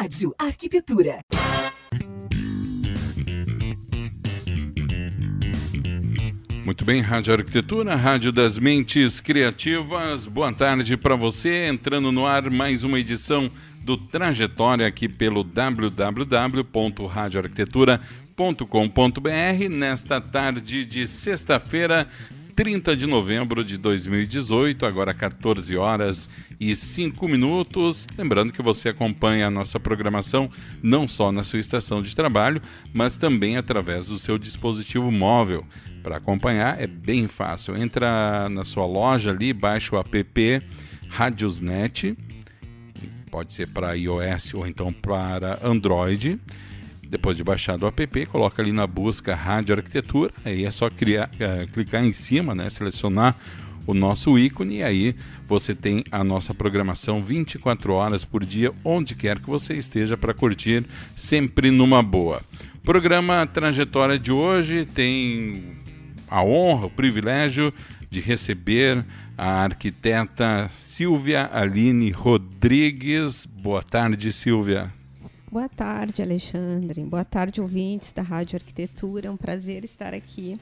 Rádio Arquitetura. Muito bem, Rádio Arquitetura, Rádio das Mentes Criativas. Boa tarde para você, entrando no ar mais uma edição do Trajetória aqui pelo www.radioarquitetura.com.br nesta tarde de sexta-feira, 30 de novembro de 2018, agora 14 horas e 5 minutos. Lembrando que você acompanha a nossa programação não só na sua estação de trabalho, mas também através do seu dispositivo móvel. Para acompanhar é bem fácil. Entra na sua loja ali, baixa o app Radiosnet, pode ser para iOS ou então para Android. Depois de baixar o app, coloca ali na busca Rádio Arquitetura, aí é só criar, é, clicar em cima, né, selecionar o nosso ícone e aí você tem a nossa programação 24 horas por dia, onde quer que você esteja para curtir, sempre numa boa. Programa Trajetória de hoje tem a honra, o privilégio de receber a arquiteta Silvia Aline Rodrigues. Boa tarde, Silvia. Boa tarde, Alexandre. Boa tarde, ouvintes da Rádio Arquitetura. É um prazer estar aqui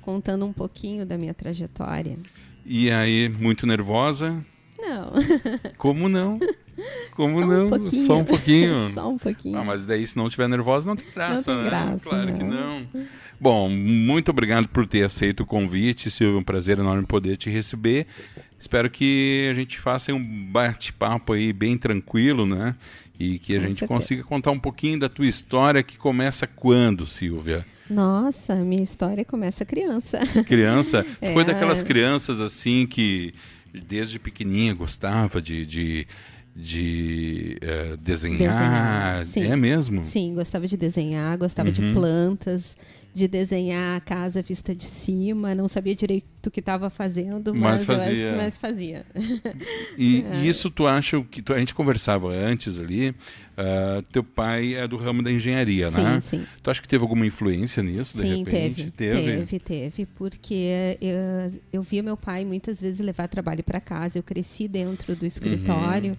contando um pouquinho da minha trajetória. E aí, muito nervosa? Não. Como não? Como Só um não? pouquinho. Só um pouquinho. Só um pouquinho. Ah, mas daí, se não tiver nervosa, não tem graça, Não tem né? graça, Claro que não. não. Bom, muito obrigado por ter aceito o convite, Silvio. Um prazer enorme poder te receber. Espero que a gente faça um bate-papo aí bem tranquilo, né? E que a Com gente certeza. consiga contar um pouquinho da tua história, que começa quando, Silvia? Nossa, minha história começa criança. Criança? É. Foi daquelas crianças assim que desde pequenininha gostava de, de, de eh, desenhar. Desenhar, sim. É mesmo? Sim, gostava de desenhar, gostava Uhum. de plantas, de desenhar a casa vista de cima. Não sabia direito o que estava fazendo, Mas mas, fazia. mas fazia. E, É. e isso tu acha que tu- a gente conversava antes ali, ah, teu pai é do ramo da engenharia, né? Sim, sim. Tu acha que teve alguma influência nisso, de Sim, repente? teve, teve, teve, porque eu, eu via meu pai muitas vezes levar trabalho para casa, eu cresci dentro do escritório,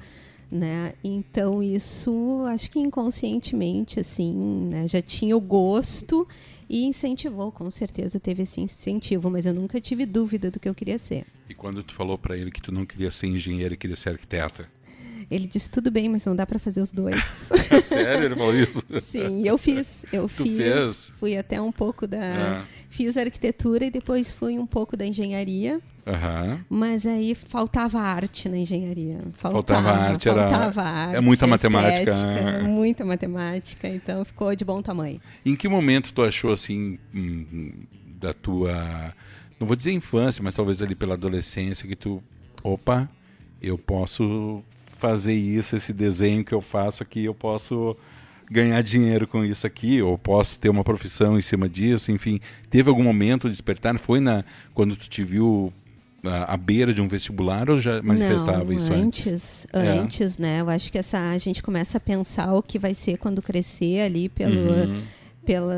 Uhum. né? Então isso, acho que inconscientemente, assim, né? já tinha o gosto e incentivou, com certeza teve esse incentivo, mas eu nunca tive dúvida do que eu queria ser. E quando tu falou pra ele que tu não queria ser engenheiro e queria ser arquiteta? Ele disse tudo bem, mas não dá para fazer os dois. Sério? Ele falou isso? Sim, eu fiz, eu Tu fiz, fez? fui até um pouco da, Ah. fiz arquitetura e depois fui um pouco da engenharia. Aham. Mas aí faltava arte na engenharia. Faltava arte, era- faltava arte, é muita matemática. estética, muita matemática, então ficou de bom tamanho. Em que momento tu achou assim hum, da tua, não vou dizer infância, mas talvez ali pela adolescência que tu, opa, eu posso fazer isso, esse desenho que eu faço aqui, eu posso ganhar dinheiro com isso aqui, ou posso ter uma profissão em cima disso, enfim, teve algum momento de despertar? Foi na quando tu te viu à, beira de um vestibular ou já manifestava Não, isso antes? antes? É. Antes, né? Eu acho que essa, a gente começa a pensar o que vai ser quando crescer ali pelo, Uhum. Pela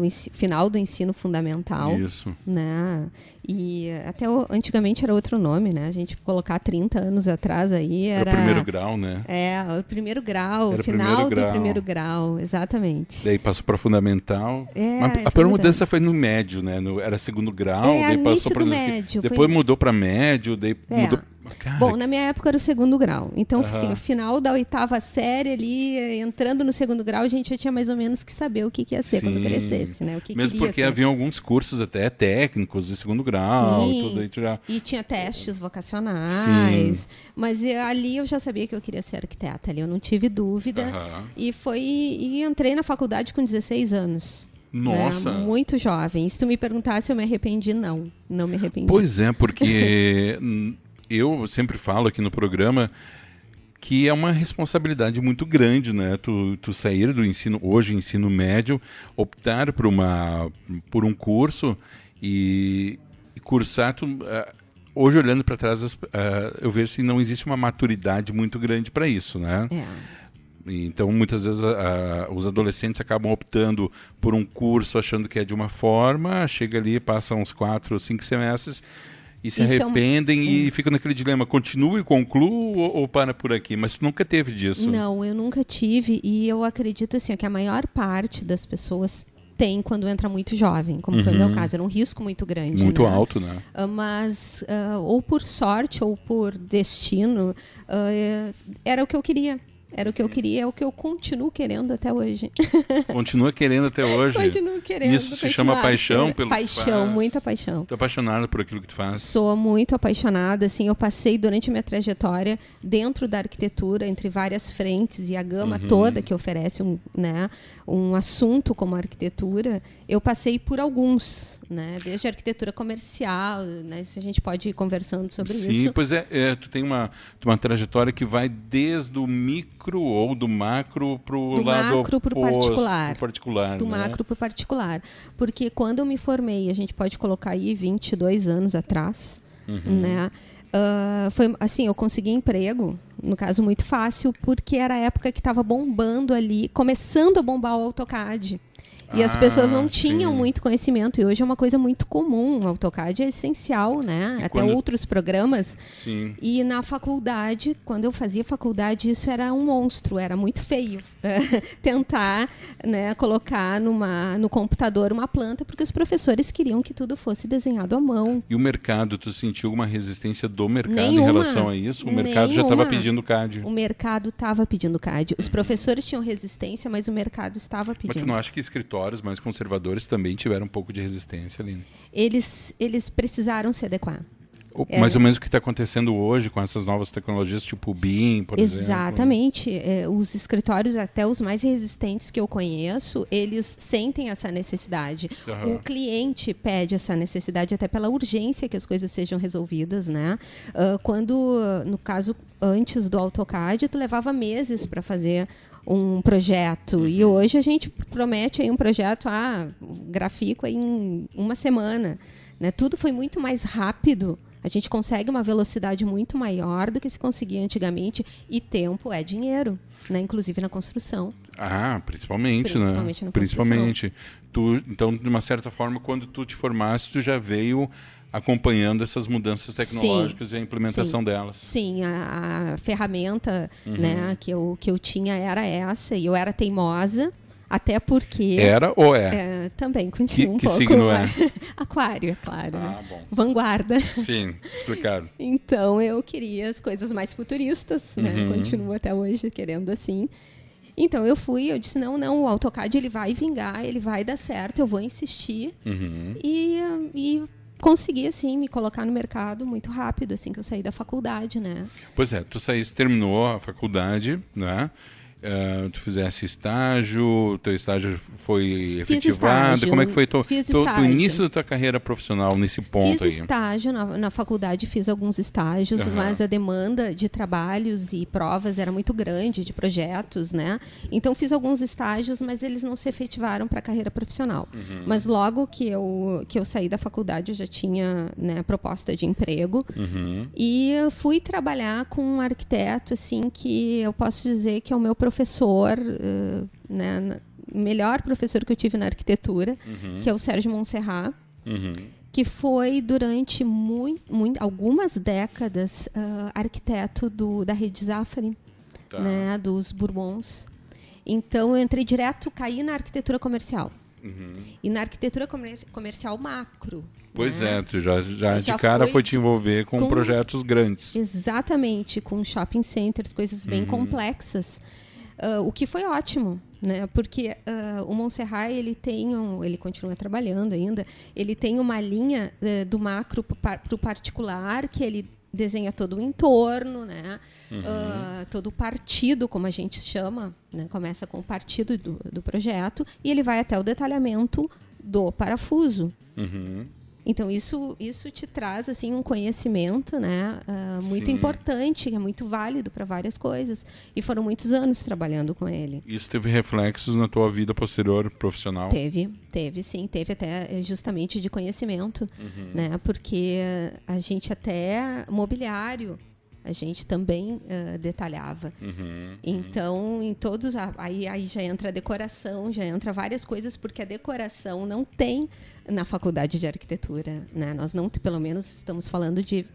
o ensi- final do ensino fundamental. Isso. né? E até o- antigamente era outro nome, né? A gente colocar 30 anos atrás aí Era era o primeiro grau, né? É, o primeiro grau, Era final primeiro do grau. primeiro grau, exatamente. Daí passou para fundamental. É, Mas a primeira mudança foi no médio, né? No- era segundo grau, É, daí passou para do médio, foi- Depois mudou para médio, daí É. mudou. Cara, Bom, na minha época era o segundo grau. Então, Aham. assim, o final da oitava série ali, entrando no segundo grau, a gente já tinha mais ou menos que saber o que, que ia ser quando Sim. crescesse, né? O que mesmo queria porque ser. haviam alguns cursos até técnicos de segundo grau, Sim. tudo aí já. E tinha testes vocacionais. Mas eh, ali eu já sabia que eu queria ser arquiteta. Ali eu não tive dúvida. E foi e entrei na faculdade com 16 anos. Nossa. né? Muito jovem. Se tu me perguntasse, eu me arrependi, não. Não me arrependi. Pois é, porque eu sempre falo aqui no programa que é uma responsabilidade muito grande, né? Tu, tu sair do ensino, hoje ensino médio, optar por, uma, por um curso e, e cursar. Tu, ah, hoje, olhando para trás, ah, eu vejo que não existe uma maturidade muito grande para isso, né? É. Então, muitas vezes, a- a- os adolescentes acabam optando por um curso achando que é de uma forma, chega ali, passa uns quatro, cinco semestres e se Isso arrependem é um... e ficam naquele dilema, continuo e concluo ou, ou, para por aqui? Mas tu nunca teve disso? Não, eu nunca tive e eu acredito assim que a maior parte das pessoas tem quando entra muito jovem, como uhum. foi o meu uhum. caso. Era um risco muito grande. Muito né? alto, né? Uh, mas, uh, ou por sorte ou por destino, uh, era o que eu queria. Era o que eu queria, é o que eu continuo querendo até hoje. Continua querendo até hoje? Continuo querendo. Isso se chama paixão pelo Paixão, muita paixão. Estou apaixonada por aquilo que tu faz? Sou muito apaixonada, assim, eu passei durante a minha trajetória dentro da arquitetura, entre várias frentes e a gama uhum. toda que oferece um, né, um assunto como arquitetura, eu passei por alguns, né? Desde a arquitetura comercial, né? Isso a gente pode ir conversando sobre Sim, isso. Sim, pois é, é, tu tem uma, uma trajetória que vai desde o micro ou do macro para o lado macro para o particular. particular. Do né? macro para o particular. Porque quando eu me formei, a gente pode colocar aí 22 anos atrás, uhum. né? Uh, foi assim, eu consegui emprego, no caso muito fácil, porque era a época que estava bombando ali, começando a bombar o AutoCAD. E ah, as pessoas não tinham sim. muito conhecimento. E hoje é uma coisa muito comum. O AutoCAD é essencial, né? E Até quando... outros programas. Sim. E na faculdade, quando eu fazia faculdade, isso era um monstro. Era muito feio tentar né, colocar numa, no computador uma planta, porque os professores queriam que tudo fosse desenhado à mão. E o mercado, tu sentiu alguma resistência do mercado Nenhuma. em relação a isso? O mercado Nenhuma. já estava pedindo CAD. O mercado estava pedindo CAD. Os professores tinham resistência, mas o mercado estava pedindo. Mas tu não acha que escritório mais conservadores também tiveram um pouco de resistência ali. Eles, eles precisaram se adequar. É. Mais ou menos o que está acontecendo hoje com essas novas tecnologias, tipo o BIM, por Exatamente. exemplo. Exatamente. É, os escritórios, até os mais resistentes que eu conheço, eles sentem essa necessidade. Uhum. O cliente pede essa necessidade até pela urgência que as coisas sejam resolvidas, né? Uh, quando, no caso, antes do AutoCAD, tu levava meses para fazer um projeto. E uhum. hoje a gente promete aí um projeto, ah, grafico em uma semana. Né? Tudo foi muito mais rápido. A gente consegue uma velocidade muito maior do que se conseguia antigamente. E tempo é dinheiro, né? inclusive na construção. Ah, principalmente, principalmente né? Principalmente. Tu, então, de uma certa forma, quando tu te formaste, tu já veio acompanhando essas mudanças tecnológicas sim, e a implementação sim, delas. Sim, a, a ferramenta uhum. né, que, eu, que eu tinha era essa, e eu era teimosa, até porque. Era ou é? é também continua que, um que pouco. signo é? Aquário, é claro. Ah, bom. Vanguarda. Sim, explicado. então eu queria as coisas mais futuristas, né? Uhum. Continuo até hoje querendo assim. Então eu fui, eu disse não, não, o AutoCAD ele vai vingar, ele vai dar certo, eu vou insistir uhum. e, e consegui, assim, me colocar no mercado muito rápido, assim, que eu saí da faculdade, né? Pois é, tu saíste, terminou a faculdade, né? Uh, tu fizesse estágio, teu estágio foi efetivado? Estágio, Como é que foi o início da tua carreira profissional nesse ponto fiz aí? Fiz estágio na, na, faculdade, fiz alguns estágios, uhum. mas a demanda de trabalhos e provas era muito grande, de projetos, né? Então fiz alguns estágios, mas eles não se efetivaram para a carreira profissional. Uhum. Mas logo que eu, que eu saí da faculdade, eu já tinha né, proposta de emprego uhum. e fui trabalhar com um arquiteto, assim, que eu posso dizer que é o meu professor professor, uh, né, melhor professor que eu tive na arquitetura, uhum. que é o Sérgio Monserrat, uhum. que foi durante muito, muito, algumas décadas uh, arquiteto do, da rede Zafari, tá. né, dos Bourbons. Então eu entrei direto, caí na arquitetura comercial. Uhum. E na arquitetura comer comercial macro. Pois né? é, tu já, já, já de cara foi te envolver com, com, projetos grandes. Exatamente, com shopping centers, coisas bem uhum. complexas. Uh, o que foi ótimo, né? Porque uh, o Montserrat ele tem um, ele continua trabalhando ainda, ele tem uma linha uh, do macro para o particular que ele desenha todo o entorno, né? Uhum. todo o partido, como a gente chama, né? Começa com o partido do, do projeto e ele vai até o detalhamento do parafuso. Uhum. Então isso isso te traz assim um conhecimento, né, uh, muito Sim. importante, que é muito válido para várias coisas. E foram muitos anos trabalhando com ele. Isso teve reflexos na tua vida posterior profissional? Teve, teve sim, teve até eh, justamente de conhecimento, uhum. né, porque a gente até mobiliário a gente também uh, detalhava. Uhum, então, em todos. Aí, aí já entra a decoração, já entra várias coisas, porque a decoração não tem na faculdade de arquitetura. Né? Nós não, pelo menos, estamos falando de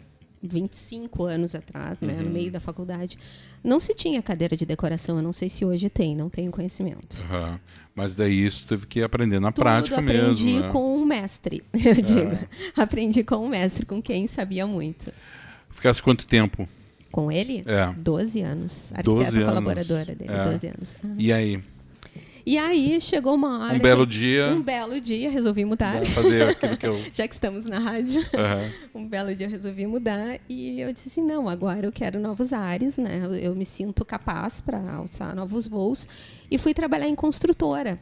25 anos atrás, né, uhum. no meio da faculdade, não se tinha cadeira de decoração. Eu não sei se hoje tem, não tenho conhecimento. Uhum. Mas daí isso teve que aprender na Tudo prática mesmo. Aprendi né? com um mestre, eu é. digo. Aprendi com um mestre, com quem sabia muito. Ficasse quanto tempo? Com ele? É. 12 anos. Arquiteta colaboradora dele, é. 12 anos. Uhum. E aí? E aí chegou uma hora. Um belo dia. Um belo dia, resolvi mudar. Fazer aquilo que eu. Já que estamos na rádio. Uhum. Um belo dia eu resolvi mudar. E eu disse assim: não, agora eu quero novos ares, né? Eu me sinto capaz para alçar novos voos. E fui trabalhar em construtora.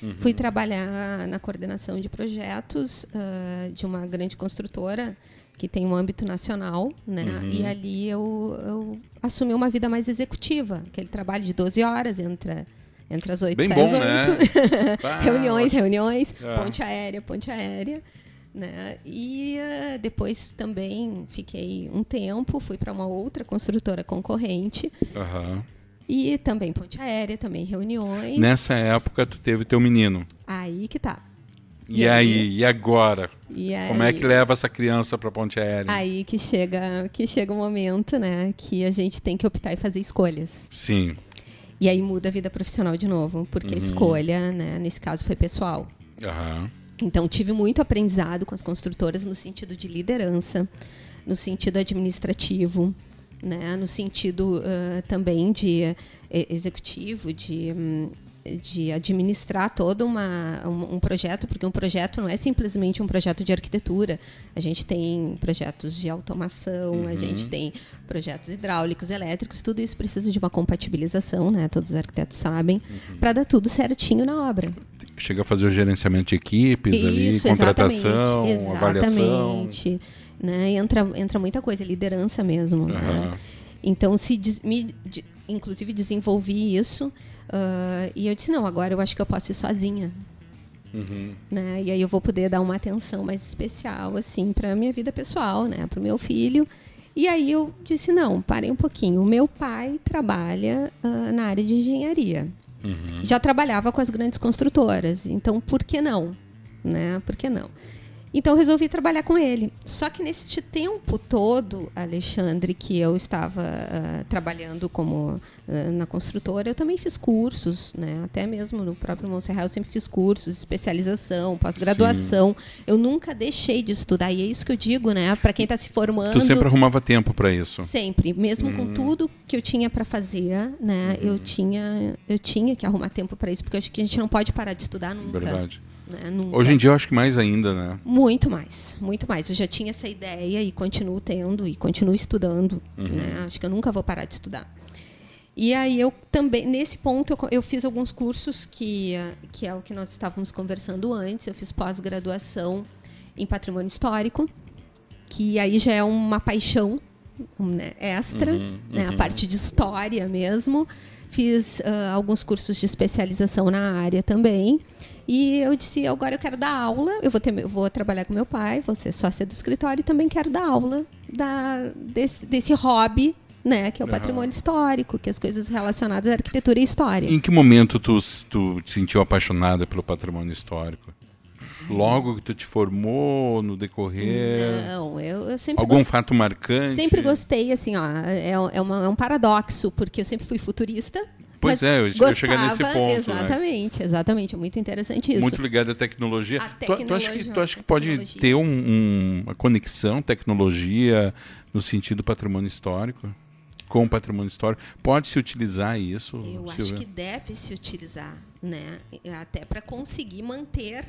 Uhum. Fui trabalhar na coordenação de projetos uh, de uma grande construtora que tem um âmbito nacional, né? Uhum. E ali eu, eu assumi uma vida mais executiva, aquele trabalho de 12 horas entre entre as 8 e as 8. Né? reuniões, reuniões, é. ponte aérea, ponte aérea. Né? E uh, depois também fiquei um tempo, fui para uma outra construtora concorrente. Uhum. E também ponte aérea, também reuniões. Nessa época tu teve teu menino. Aí que tá. E, e aí, aí, e agora? E Como é que leva essa criança para ponte aérea? Aí que chega, que chega o um momento, né, que a gente tem que optar e fazer escolhas. Sim. E aí muda a vida profissional de novo, porque uhum. a escolha, né, nesse caso, foi pessoal. Uhum. Então, tive muito aprendizado com as construtoras no sentido de liderança, no sentido administrativo, né, no sentido uh, também de uh, executivo, de um, de administrar todo uma, um, um, projeto, porque um projeto não é simplesmente um projeto de arquitetura. A gente tem projetos de automação, uhum. a gente tem projetos hidráulicos, elétricos, tudo isso precisa de uma compatibilização, né? Todos os arquitetos sabem, uhum. para dar tudo certinho na obra. Chega a fazer o gerenciamento de equipes isso, ali, contratação, exatamente, avaliação. Exatamente. Né? Entra, entra muita coisa, liderança mesmo. Uhum. Né? Então, se me, inclusive desenvolvi isso Uh, e eu disse, não, agora eu acho que eu posso ir sozinha. Uhum. Né? E aí eu vou poder dar uma atenção mais especial, assim, para minha vida pessoal, né? Para o meu filho. E aí eu disse, não, parei um pouquinho. O meu pai trabalha uh, na área de engenharia. Uhum. Já trabalhava com as grandes construtoras. Então, por que não? Né? Por que não? Então resolvi trabalhar com ele. Só que nesse tempo todo, Alexandre, que eu estava uh, trabalhando como uh, na construtora, eu também fiz cursos, né? Até mesmo no próprio Monserrat eu sempre fiz cursos, especialização, pós-graduação. Eu nunca deixei de estudar e é isso que eu digo, né? Para quem está se formando. Tu sempre arrumava tempo para isso? Sempre, mesmo com hum. tudo que eu tinha para fazer, né? Hum. Eu tinha eu tinha que arrumar tempo para isso porque eu acho que a gente não pode parar de estudar nunca. Verdade. Né? Hoje em dia eu acho que mais ainda, né? Muito mais, muito mais. Eu já tinha essa ideia e continuo tendo e continuo estudando. Uhum. Né? Acho que eu nunca vou parar de estudar. E aí eu também, nesse ponto, eu, eu, fiz alguns cursos que, que é o que nós estávamos conversando antes. Eu fiz pós-graduação em patrimônio histórico, que aí já é uma paixão né, extra, uhum, né, a uhum. parte de história mesmo. Fiz uh, alguns cursos de especialização na área também. E eu disse, agora eu quero dar aula, eu vou, ter, eu vou trabalhar com meu pai, vou ser sócia do escritório e também quero dar aula da, desse, desse hobby né, que é o patrimônio histórico, que é as coisas relacionadas à arquitetura e história. Em que momento tu, tu te sentiu apaixonada pelo patrimônio histórico? Logo que tu te formou, no decorrer? Não, eu, eu sempre Algum gost... fato marcante? Sempre gostei, assim, ó, é, é, uma, é um paradoxo, porque eu sempre fui futurista, Pois é, eu, gostava, eu cheguei nesse ponto. Exatamente, né? exatamente. É muito interessante isso. Muito ligado à tecnologia. A tecnologia tu, tu, acha que, tu acha que pode ter um, um, uma conexão tecnologia no sentido patrimônio histórico? Com o patrimônio histórico? Pode-se utilizar isso? Eu acho que deve se utilizar, né? Até para conseguir manter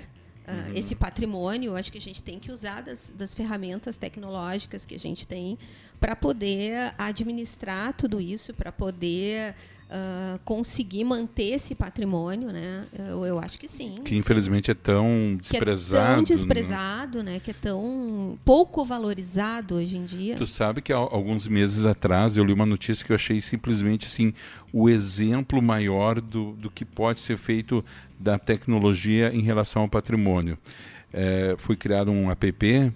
Uh, esse patrimônio, acho que a gente tem que usar das, das ferramentas tecnológicas que a gente tem para poder administrar tudo isso, para poder uh, conseguir manter esse patrimônio, né? Eu, eu, acho que sim. Que infelizmente é tão desprezado. Que é tão desprezado, né? né? Que é tão pouco valorizado hoje em dia. Tu sabe que há alguns meses atrás eu li uma notícia que eu achei simplesmente assim o exemplo maior do, do que pode ser feito da tecnologia em relação ao patrimônio. É, foi criado um app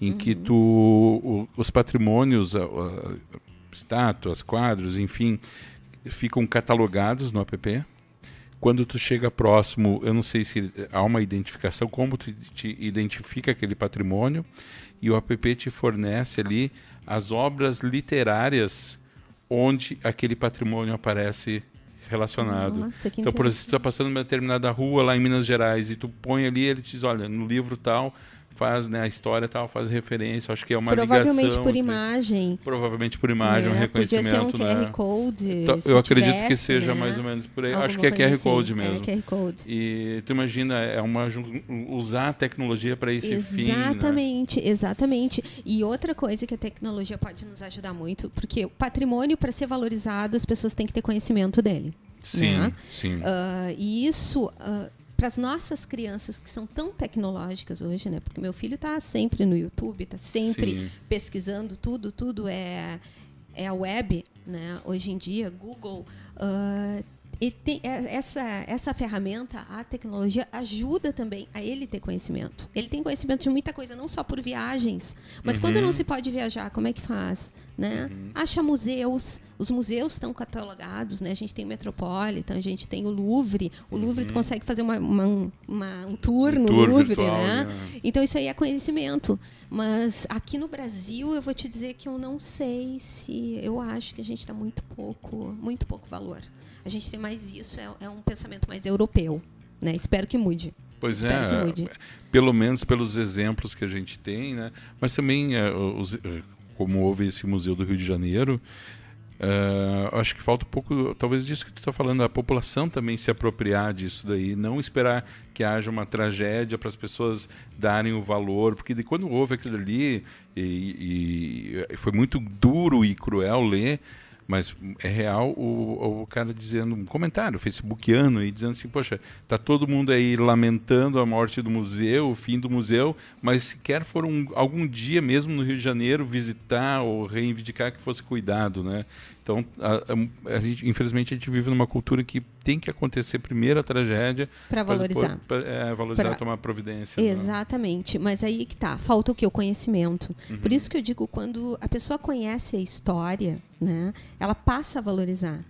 em uhum. que tu, o, os patrimônios, estátuas, quadros, enfim, ficam catalogados no app. Quando tu chega próximo, eu não sei se há uma identificação, como tu te identifica aquele patrimônio, e o app te fornece ali as obras literárias onde aquele patrimônio aparece relacionado. Nossa, então, por exemplo, tu está passando uma determinada rua lá em Minas Gerais e tu põe ali, ele te diz, olha, no livro tal faz né, a história tal, faz referência, acho que é uma Provavelmente ligação. por imagem. Provavelmente por imagem, é, um reconhecimento. Podia ser um né? QR Code. Então, eu acredito tivesse, que seja né? mais ou menos por aí. Alguma acho que é QR Code assim. mesmo. É QR Code. E tu imagina, é uma usar a tecnologia para esse fim. né? Exatamente, exatamente. E outra coisa que a tecnologia pode nos ajudar muito, porque o patrimônio, para ser valorizado, as pessoas têm que ter conhecimento dele. Sim, né? sim. Uh, e isso, uh, para as nossas crianças que são tão tecnológicas hoje, né? Porque meu filho está sempre no YouTube, está sempre Sim. pesquisando tudo, tudo é, é a web, né? Hoje em dia, Google. Uh, e tem, é, essa, essa ferramenta, a tecnologia, ajuda também a ele ter conhecimento. Ele tem conhecimento de muita coisa, não só por viagens, mas Uhum. quando não se pode viajar, como é que faz? Né? Acha museus, os museus estão catalogados, né? A gente tem o Metropolitan, a gente tem o Louvre. O Louvre tu consegue fazer uma, uma- uma- um tour Um no tour Louvre, virtual, né? né? Então isso aí é conhecimento. Mas aqui no Brasil eu vou te dizer que eu não sei se eu acho que a gente está muito pouco, muito pouco valor. A gente tem mais isso, é, é um pensamento mais europeu. Né? Espero que mude. Pois Espero que é, mude. pelo menos pelos exemplos que a gente tem, né? Mas também, é, os- é, como houve esse museu do Rio de Janeiro, é, acho que falta um pouco, talvez disso que tu está falando, a população também se apropriar disso daí, não esperar que haja uma tragédia para as pessoas darem o valor, porque de quando houve aquilo ali, e, e- e foi muito duro e cruel ler, mas é real o, o cara dizendo um comentário facebookiano e dizendo assim, poxa, tá todo mundo aí lamentando a morte do museu, o fim do museu, mas sequer foram um, algum dia mesmo no Rio de Janeiro visitar ou reivindicar que fosse cuidado, né? Então, a, a- a gente, infelizmente, a gente vive numa cultura que tem que acontecer primeiro a tragédia pra valorizar. pra- é, valorizar, Pra- tomar providência. né? Exatamente, mas aí que tá, falta o que? O conhecimento. Uhum. Por isso que eu digo, quando a pessoa conhece a história, né, ela passa a valorizar.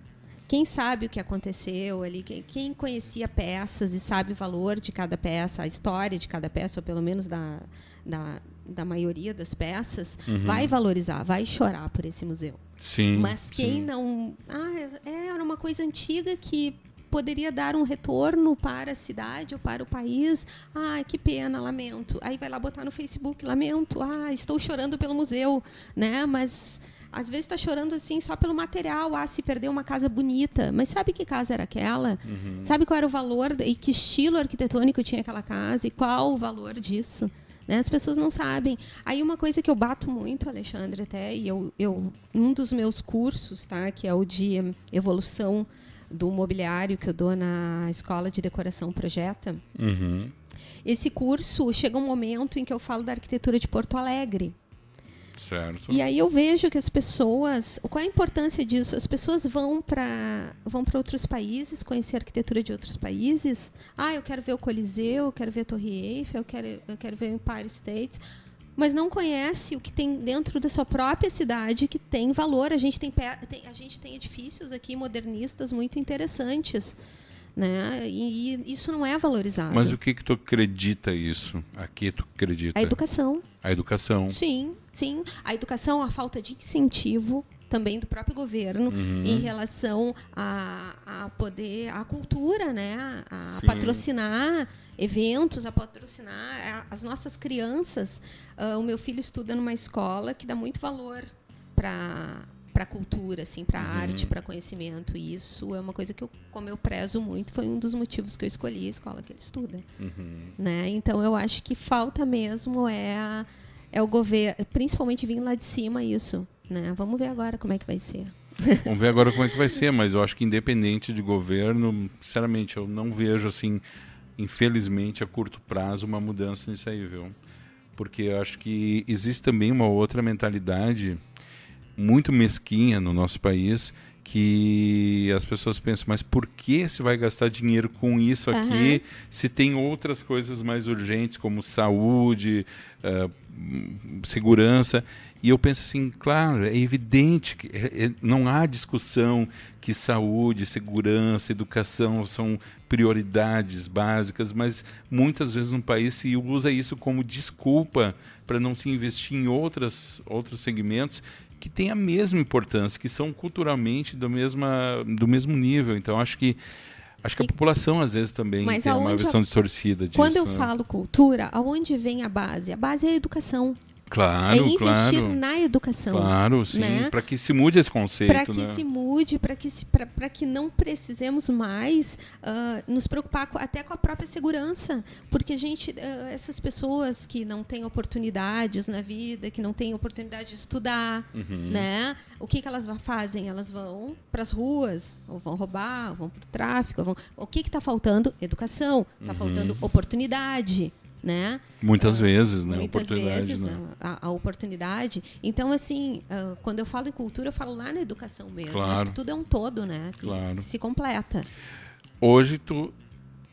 Quem sabe o que aconteceu ali, quem, quem conhecia peças e sabe o valor de cada peça, a história de cada peça, ou pelo menos da, da, da maioria das peças, Uhum. vai valorizar, vai chorar por esse museu. Sim. Mas quem sim. não. Ah, é- era uma coisa antiga que poderia dar um retorno para a cidade ou para o país. Ah, que pena, lamento. Aí vai lá botar no Facebook, lamento. Ah, estou chorando pelo museu, né? Mas às vezes está chorando assim só pelo material. Ah, se perdeu uma casa bonita. Mas sabe que casa era aquela? Sabe qual era o valor e que estilo arquitetônico tinha aquela casa e qual o valor disso? Né? As pessoas não sabem. Aí uma coisa que eu bato muito, Alexandre, até, e eu, eu um dos meus cursos, tá, que é o de evolução do mobiliário que eu dou na escola de decoração Projeta, Uhum. esse curso chega um momento em que eu falo da arquitetura de Porto Alegre. Certo. E aí eu vejo que as pessoas, qual a importância disso? As pessoas vão para vão para outros países, conhecer a arquitetura de outros países. Ah, eu quero ver o Coliseu, eu quero ver a Torre Eiffel, eu quero eu quero ver o Empire State, mas não conhece o que tem dentro da sua própria cidade que tem valor. A gente tem, tem- a gente tem edifícios aqui modernistas muito interessantes, né? E, e isso não é valorizado. Mas o que que tu acredita isso? A que tu acredita? A educação. A educação. Sim, sim. A educação, a falta de incentivo também do próprio governo Uhum. em relação a, a poder, a cultura, né? A Sim. patrocinar eventos, a patrocinar as nossas crianças. Ah, o meu filho estuda numa escola que dá muito valor para para cultura, assim, para Uhum. arte, para conhecimento. E isso é uma coisa que eu, como eu prezo muito, foi um dos motivos que eu escolhi a escola que ele estuda Uhum. né? Então eu acho que falta mesmo é a- é o governo, principalmente vindo lá de cima isso, né? Vamos ver agora como é que vai ser. Vamos ver agora como é que vai ser, mas eu acho que independente de governo, sinceramente, eu não vejo assim, infelizmente, a curto prazo, uma mudança nisso aí, viu? Porque eu acho que existe também uma outra mentalidade muito mesquinha no nosso país que as pessoas pensam, mas por que se vai gastar dinheiro com isso aqui se tem outras coisas mais urgentes como saúde, hum, segurança? E eu penso assim, claro, é evidente que é, é, não há discussão que saúde, segurança, educação são prioridades básicas, mas muitas vezes no país se usa isso como desculpa para não se investir em outras, outros segmentos que têm a mesma importância, que são culturalmente do, mesma, do mesmo nível. Então, acho que Acho que a população às vezes também Mas tem uma visão a... distorcida disso. Quando eu né? falo cultura, aonde vem a base? A base é a educação. Claro, é investir claro. na educação. Claro, sim, né? para que se mude esse conceito. Para que né? se mude, para que, que não precisemos mais uh, nos preocupar com, até com a própria segurança. Porque a gente, uh, essas pessoas que não têm oportunidades na vida, que não têm oportunidade de estudar, uhum. né? o que, que elas fazem? Elas vão para as ruas, ou vão roubar, ou vão para o tráfico. Vão... O que está faltando? Educação. Está uhum. faltando oportunidade né? Muitas uh, vezes, né? Muitas oportunidade, vezes né? A, a, oportunidade. Então, assim, uh, quando eu falo em cultura, eu falo lá na educação mesmo. Claro. Acho que tudo é um todo, né? Que claro. se completa. Hoje tu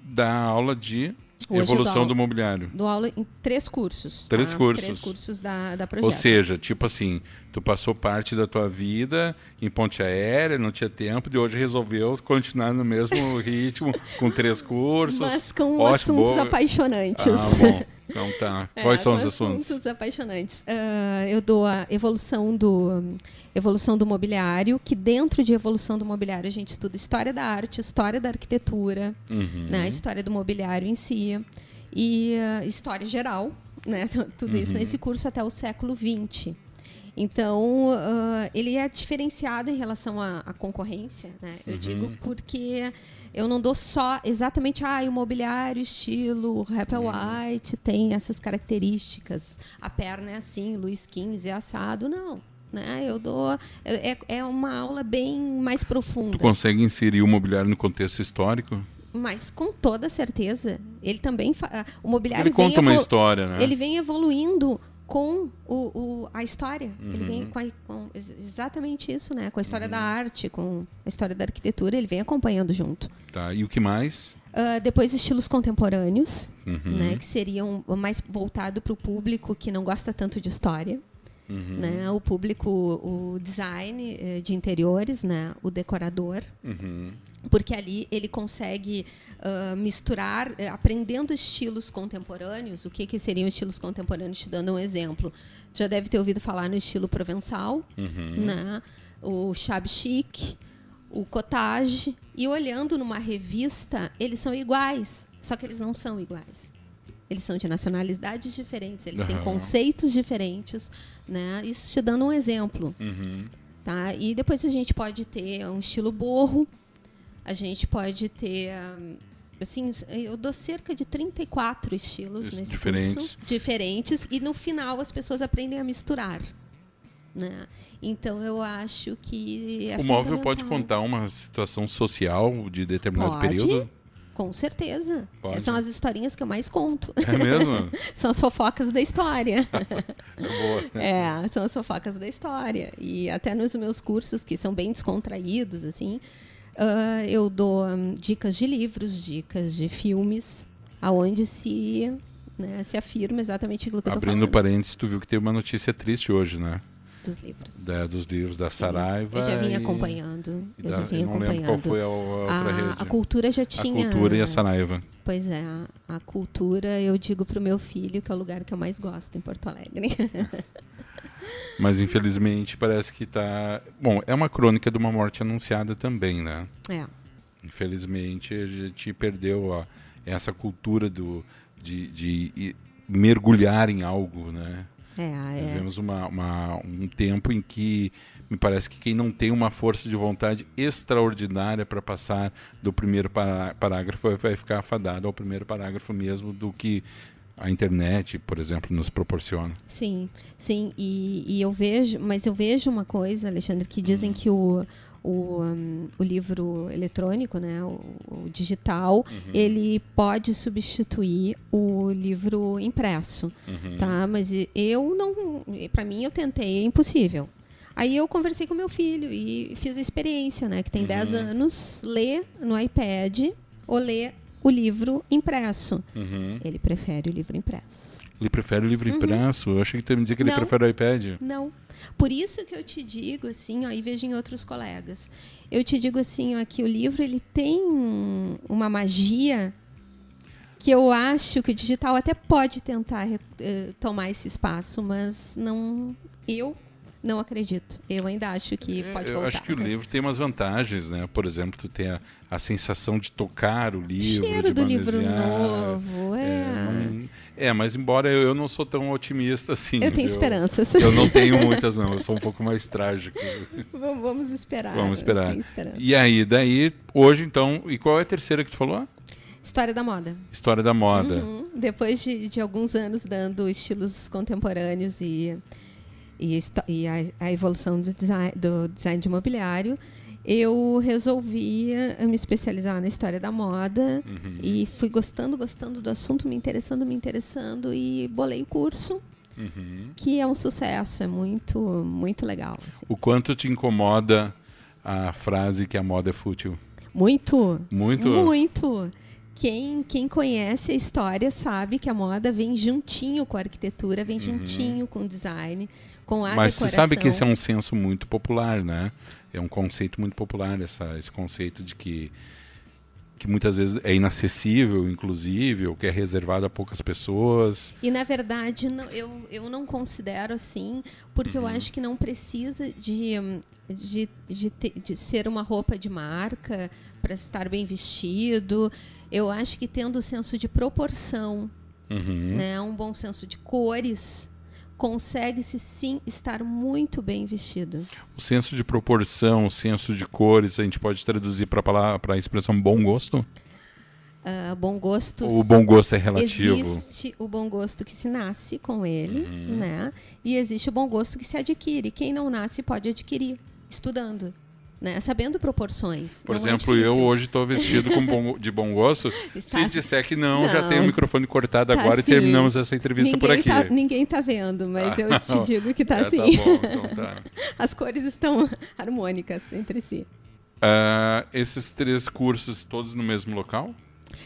dá aula de Hoje Evolução do mobiliário. Dou aula em três cursos. Três tá? cursos. Três cursos da, da projeto. Ou seja, tipo assim, tu passou parte da tua vida em ponte aérea, não tinha tempo, de hoje resolveu continuar no mesmo ritmo, com três cursos. Mas com Ótimo, assuntos boa. apaixonantes. Ah, bom. Então tá. É, Quais são os assuntos? Assuntos apaixonantes. Uh, eu dou a evolução do evolução do mobiliário, que dentro de evolução do mobiliário a gente estuda história da arte, história da arquitetura, uhum. né, história do mobiliário em si e uh, história geral, né, tudo uhum. isso nesse curso até o século XX. Então, uh, ele é diferenciado em relação à, à concorrência, né? Eu uhum. digo porque eu não dou só exatamente ah, o mobiliário estilo Rappel uhum. White tem essas características, a perna é assim, Luiz XV é assado, não. Né? Eu dou é, é uma aula bem mais profunda. Tu consegue inserir o mobiliário no contexto histórico? Mas com toda certeza, ele também o mobiliário ele conta uma história, né? Ele vem evoluindo com o, o, a história. Uhum. Ele vem uhum. com, a, com, exatamente isso, né? Com a história uhum. da arte, com a história da arquitetura, ele vem acompanhando junto. Tá. E o que mais? Uh, depois estilos contemporâneos, uhum. né? Que seriam mais voltado para o público que não gosta tanto de história. Uhum. Né? O público, o design eh, de interiores, né? o decorador. Uhum. Porque ali ele consegue uh, misturar, eh, aprendendo estilos contemporâneos. O que, que seriam estilos contemporâneos? Te dando um exemplo. Já deve ter ouvido falar no estilo provençal, uhum. né? o chab chic, o cottage. E olhando numa revista, eles são iguais, só que eles não são iguais. Eles são de nacionalidades diferentes, eles uhum. têm conceitos diferentes, né? Isso te dando um exemplo. Uhum. Tá? E depois a gente pode ter um estilo borro, a gente pode ter assim, eu dou cerca de 34 estilos Isso, nesse diferentes. curso, diferentes, e no final as pessoas aprendem a misturar. Né? Então eu acho que é o móvel pode contar uma situação social de determinado pode, período. Com certeza. Pode. São as historinhas que eu mais conto. É mesmo? são as fofocas da história. Boa. É, são as fofocas da história. E até nos meus cursos, que são bem descontraídos, assim, uh, eu dou um, dicas de livros, dicas de filmes, aonde se, né, se afirma exatamente aquilo que eu tô Abrindo parênteses, tu viu que tem uma notícia triste hoje, né? dos livros. Da, dos livros da Saraiva. Eu já vinha acompanhando. eu da, já vinha não acompanhando. qual foi a, a a, rede. A cultura já tinha. A cultura e a Saraiva. Pois é, a, a cultura eu digo para o meu filho que é o lugar que eu mais gosto em Porto Alegre. Mas infelizmente parece que está. Bom, é uma crônica de uma morte anunciada também, né? É. Infelizmente a gente perdeu ó, essa cultura do, de, de mergulhar em algo, né? É, é. Vivemos uma, uma, um tempo em que me parece que quem não tem uma força de vontade extraordinária para passar do primeiro parágrafo vai ficar afadado ao primeiro parágrafo mesmo do que a internet, por exemplo, nos proporciona. Sim, sim, e, e eu vejo, mas eu vejo uma coisa, Alexandre, que dizem hum. que o, o, um, o livro eletrônico, né, o, o digital, uhum. ele pode substituir o livro impresso, uhum. tá? Mas eu não, para mim eu tentei, é impossível. Aí eu conversei com meu filho e fiz a experiência, né, que tem uhum. 10 anos, lê no iPad ou lê o livro impresso. Uhum. Ele prefere o livro impresso. Ele prefere o livro uhum. impresso? Eu achei que tu ia me dizer que ele não, prefere o iPad. Não. Por isso que eu te digo assim, ó, e vejo em outros colegas. Eu te digo assim, ó, que o livro ele tem uma magia que eu acho que o digital até pode tentar uh, tomar esse espaço, mas não eu não acredito. Eu ainda acho que é, pode voltar. Eu acho que o livro tem umas vantagens, né? Por exemplo, tu tem a, a sensação de tocar o livro, Cheiro de do livro novo, é. É, é, mas embora eu, eu, não sou tão otimista assim. Eu tenho eu, esperanças. Eu não tenho muitas, não. Eu sou um pouco mais trágico. Vamos esperar. Vamos esperar. E aí, daí, hoje então, e qual é a terceira que tu falou? História da moda. História da moda. Uhum. Depois de, de alguns anos dando estilos contemporâneos e e, e a, a, evolução do design, do design de imobiliário, eu resolvi eh, me especializar na história da moda uhum. e fui gostando, gostando do assunto, me interessando, me interessando e bolei o curso. Uhum. Que é um sucesso, é muito, muito legal. Assim. O quanto te incomoda a frase que a moda é fútil? Muito. Muito? Muito. Quem, quem conhece a história sabe que a moda vem juntinho com a arquitetura, vem uhum. juntinho com o design com a Mas decoração. você sabe que esse é um senso muito popular, né? É um conceito muito popular, essa, esse conceito de que, que muitas vezes é inacessível, inclusive, ou que é reservado a poucas pessoas. E, na verdade, não, eu, eu não considero assim, porque uhum. eu acho que não precisa de, de, de, ter, de ser uma roupa de marca para estar bem vestido. Eu acho que tendo o senso de proporção, uhum. né, um bom senso de cores consegue-se sim estar muito bem vestido. O senso de proporção, o senso de cores, a gente pode traduzir para a expressão bom gosto? Uh, bom gosto. O bom gosto é relativo. Existe o bom gosto que se nasce com ele, uhum. né? E existe o bom gosto que se adquire. Quem não nasce pode adquirir estudando né? Sabendo proporções. Por é exemplo, é eu hoje estou vestido bom, de bom gosto. Está... Se disser que não, não, já tem o microfone cortado tá agora assim. e terminamos essa entrevista ninguém por aqui. Tá, ninguém está vendo, mas eu te digo que está é, assim. Tá bom, então tá. As cores estão harmônicas entre si. Uh, esses três cursos todos no mesmo local?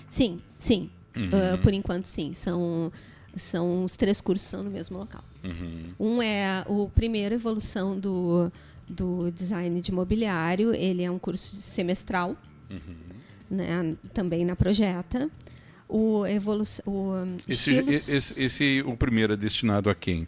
Sim, sim. Uhum. Uh, por enquanto, sim. São são os três cursos são no mesmo local. Uhum. Um é o primeiro evolução do do design de mobiliário. Ele é um curso semestral, uhum. né, também na Projeta. O evolução, o esse, estilos... esse, esse, o primeiro é destinado a quem?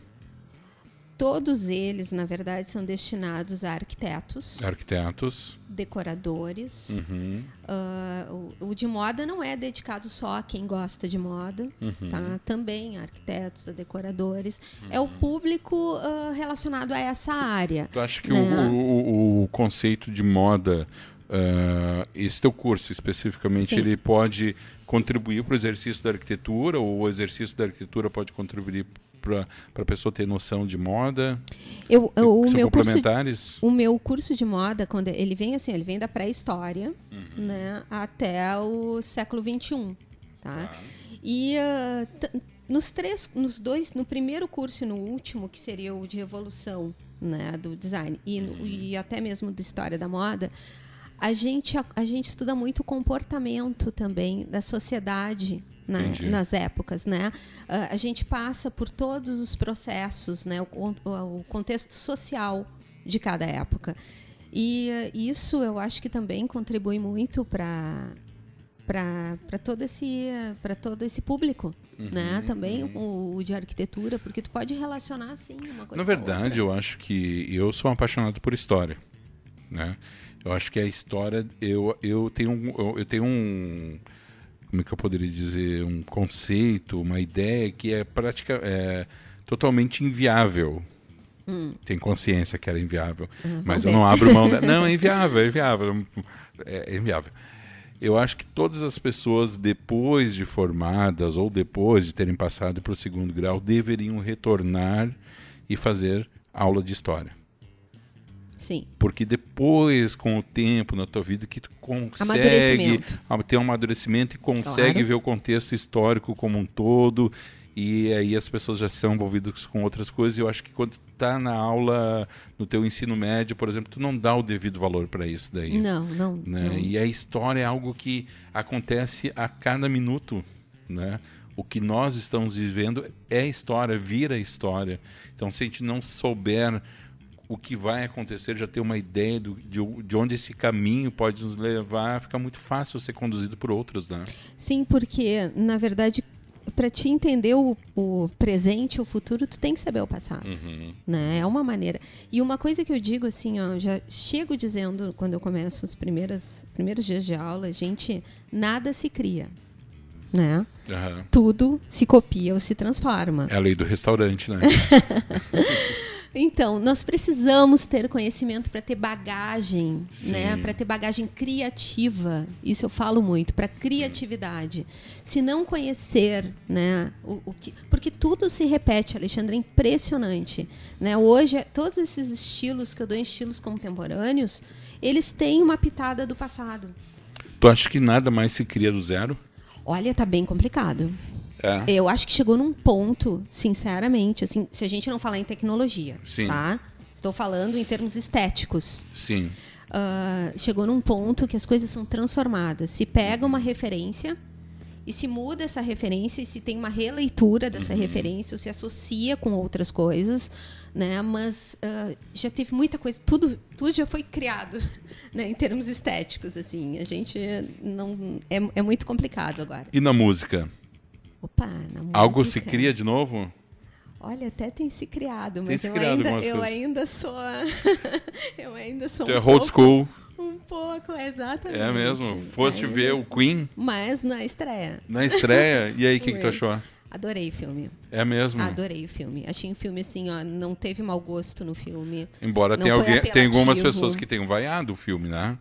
Todos eles, na verdade, são destinados a arquitetos. Arquitetos. Decoradores. Uhum. Uh, o, o, de moda não é dedicado só a quem gosta de moda, uhum. tá? Também a arquitetos, a decoradores. Uhum. É o uhum. público uh, relacionado a essa área. Tu acha que né? o, o, o, conceito de moda, uh, esse teu curso especificamente, Sim. ele pode contribuir para o exercício da arquitetura ou o exercício da arquitetura pode contribuir para a pessoa ter noção de moda? Eu, eu o meu curso, o meu curso de moda, quando ele vem assim, ele vem da pré-história, uhum. né, até o século 21, tá? Ah. E uh, nos três, nos dois, no primeiro curso e no último, que seria o de evolução, né, do design e, uhum. e até mesmo do história da moda, a gente a, a gente estuda muito o comportamento também da sociedade né, nas épocas, né? Uh, a gente passa por todos os processos, né? O, o, o contexto social de cada época. E uh, isso eu acho que também contribui muito para para todo esse para todo esse público uhum, né também uhum. o, o, de arquitetura porque tu pode relacionar assim uma coisa na verdade eu acho que eu sou apaixonado por história né eu acho que a história eu eu tenho eu, eu tenho um como é que eu poderia dizer, um conceito, uma ideia que é prática, é totalmente inviável. Hum. Tem consciência que era inviável, uhum, mas eu não abro mão. Da... Não, é inviável, é inviável, é, é inviável. Eu acho que todas as pessoas, depois de formadas ou depois de terem passado para o segundo grau, deveriam retornar e fazer aula de história. Sim. Porque depois, com o tempo na tua vida, que tu consegue ter um amadurecimento e consegue claro. ver o contexto histórico como um todo e aí as pessoas já estão envolvidas com outras coisas. E eu acho que quando está na aula, no teu ensino médio, por exemplo, tu não dá o devido valor para isso daí. Não, não, né? não. E a história é algo que acontece a cada minuto, né? O que nós estamos vivendo é história, vira história. Então, se a gente não souber o que vai acontecer, já ter uma ideia do, de, de, onde esse caminho pode nos levar, fica muito fácil ser conduzido por outros, né? Sim, porque, na verdade, para te entender o, o, presente, o futuro, tu tem que saber o passado, uhum. né? É uma maneira. E uma coisa que eu digo assim, ó, já chego dizendo quando eu começo os primeiros primeiros dias de aula, gente, nada se cria, né? Uhum. Tudo se copia ou se transforma. É a lei do restaurante, né? Então, nós precisamos ter conhecimento para ter bagagem, Sim. né? Para ter bagagem criativa. Isso eu falo muito, para criatividade. Se não conhecer, né? O, o, que, porque tudo se repete, Alexandre, é impressionante. Né? Hoje, todos esses estilos que eu dou em estilos contemporâneos, eles têm uma pitada do passado. Tu acha que nada mais se cria do zero? Olha, tá bem complicado. É. Eu acho que chegou num ponto, sinceramente, assim, se a gente não falar em tecnologia, Sim. tá? Estou falando em termos estéticos. Sim. Uh, chegou num ponto que as coisas são transformadas. Se pega uma referência e se muda essa referência e se tem uma releitura dessa uhum. referência ou se associa com outras coisas, né? Mas uh, já teve muita coisa, tudo, tudo já foi criado, né? Em termos estéticos, assim, a gente não é, é muito complicado agora. E na música? Opa, na música. Algo se cria de novo? Olha, até tem se criado, mas eu, criado ainda, eu ainda sou. eu ainda sou. Um é old school. Um pouco, exatamente. É mesmo? Foste ainda ver o Queen? Mas na estreia. Na estreia? E aí, o que, que tu achou? Adorei o filme. É mesmo? Adorei o filme. Achei um filme assim, ó, não teve mau gosto no filme. Embora tenha, alguém, tem algumas pessoas que tenham vaiado o filme, né?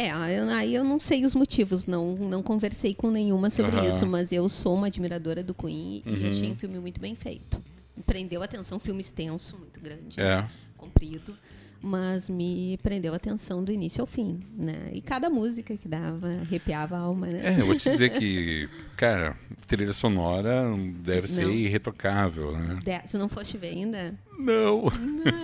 É, aí eu não sei os motivos, não, não conversei com nenhuma sobre uhum. isso, mas eu sou uma admiradora do Queen uhum. e achei um filme muito bem feito. Prendeu a atenção, um filme extenso, muito grande, é. comprido mas me prendeu a atenção do início ao fim, né? E cada música que dava arrepiava a alma, né? É, eu vou te dizer que, cara, trilha sonora deve ser não. irretocável, né? De se não foste ver ainda? Não.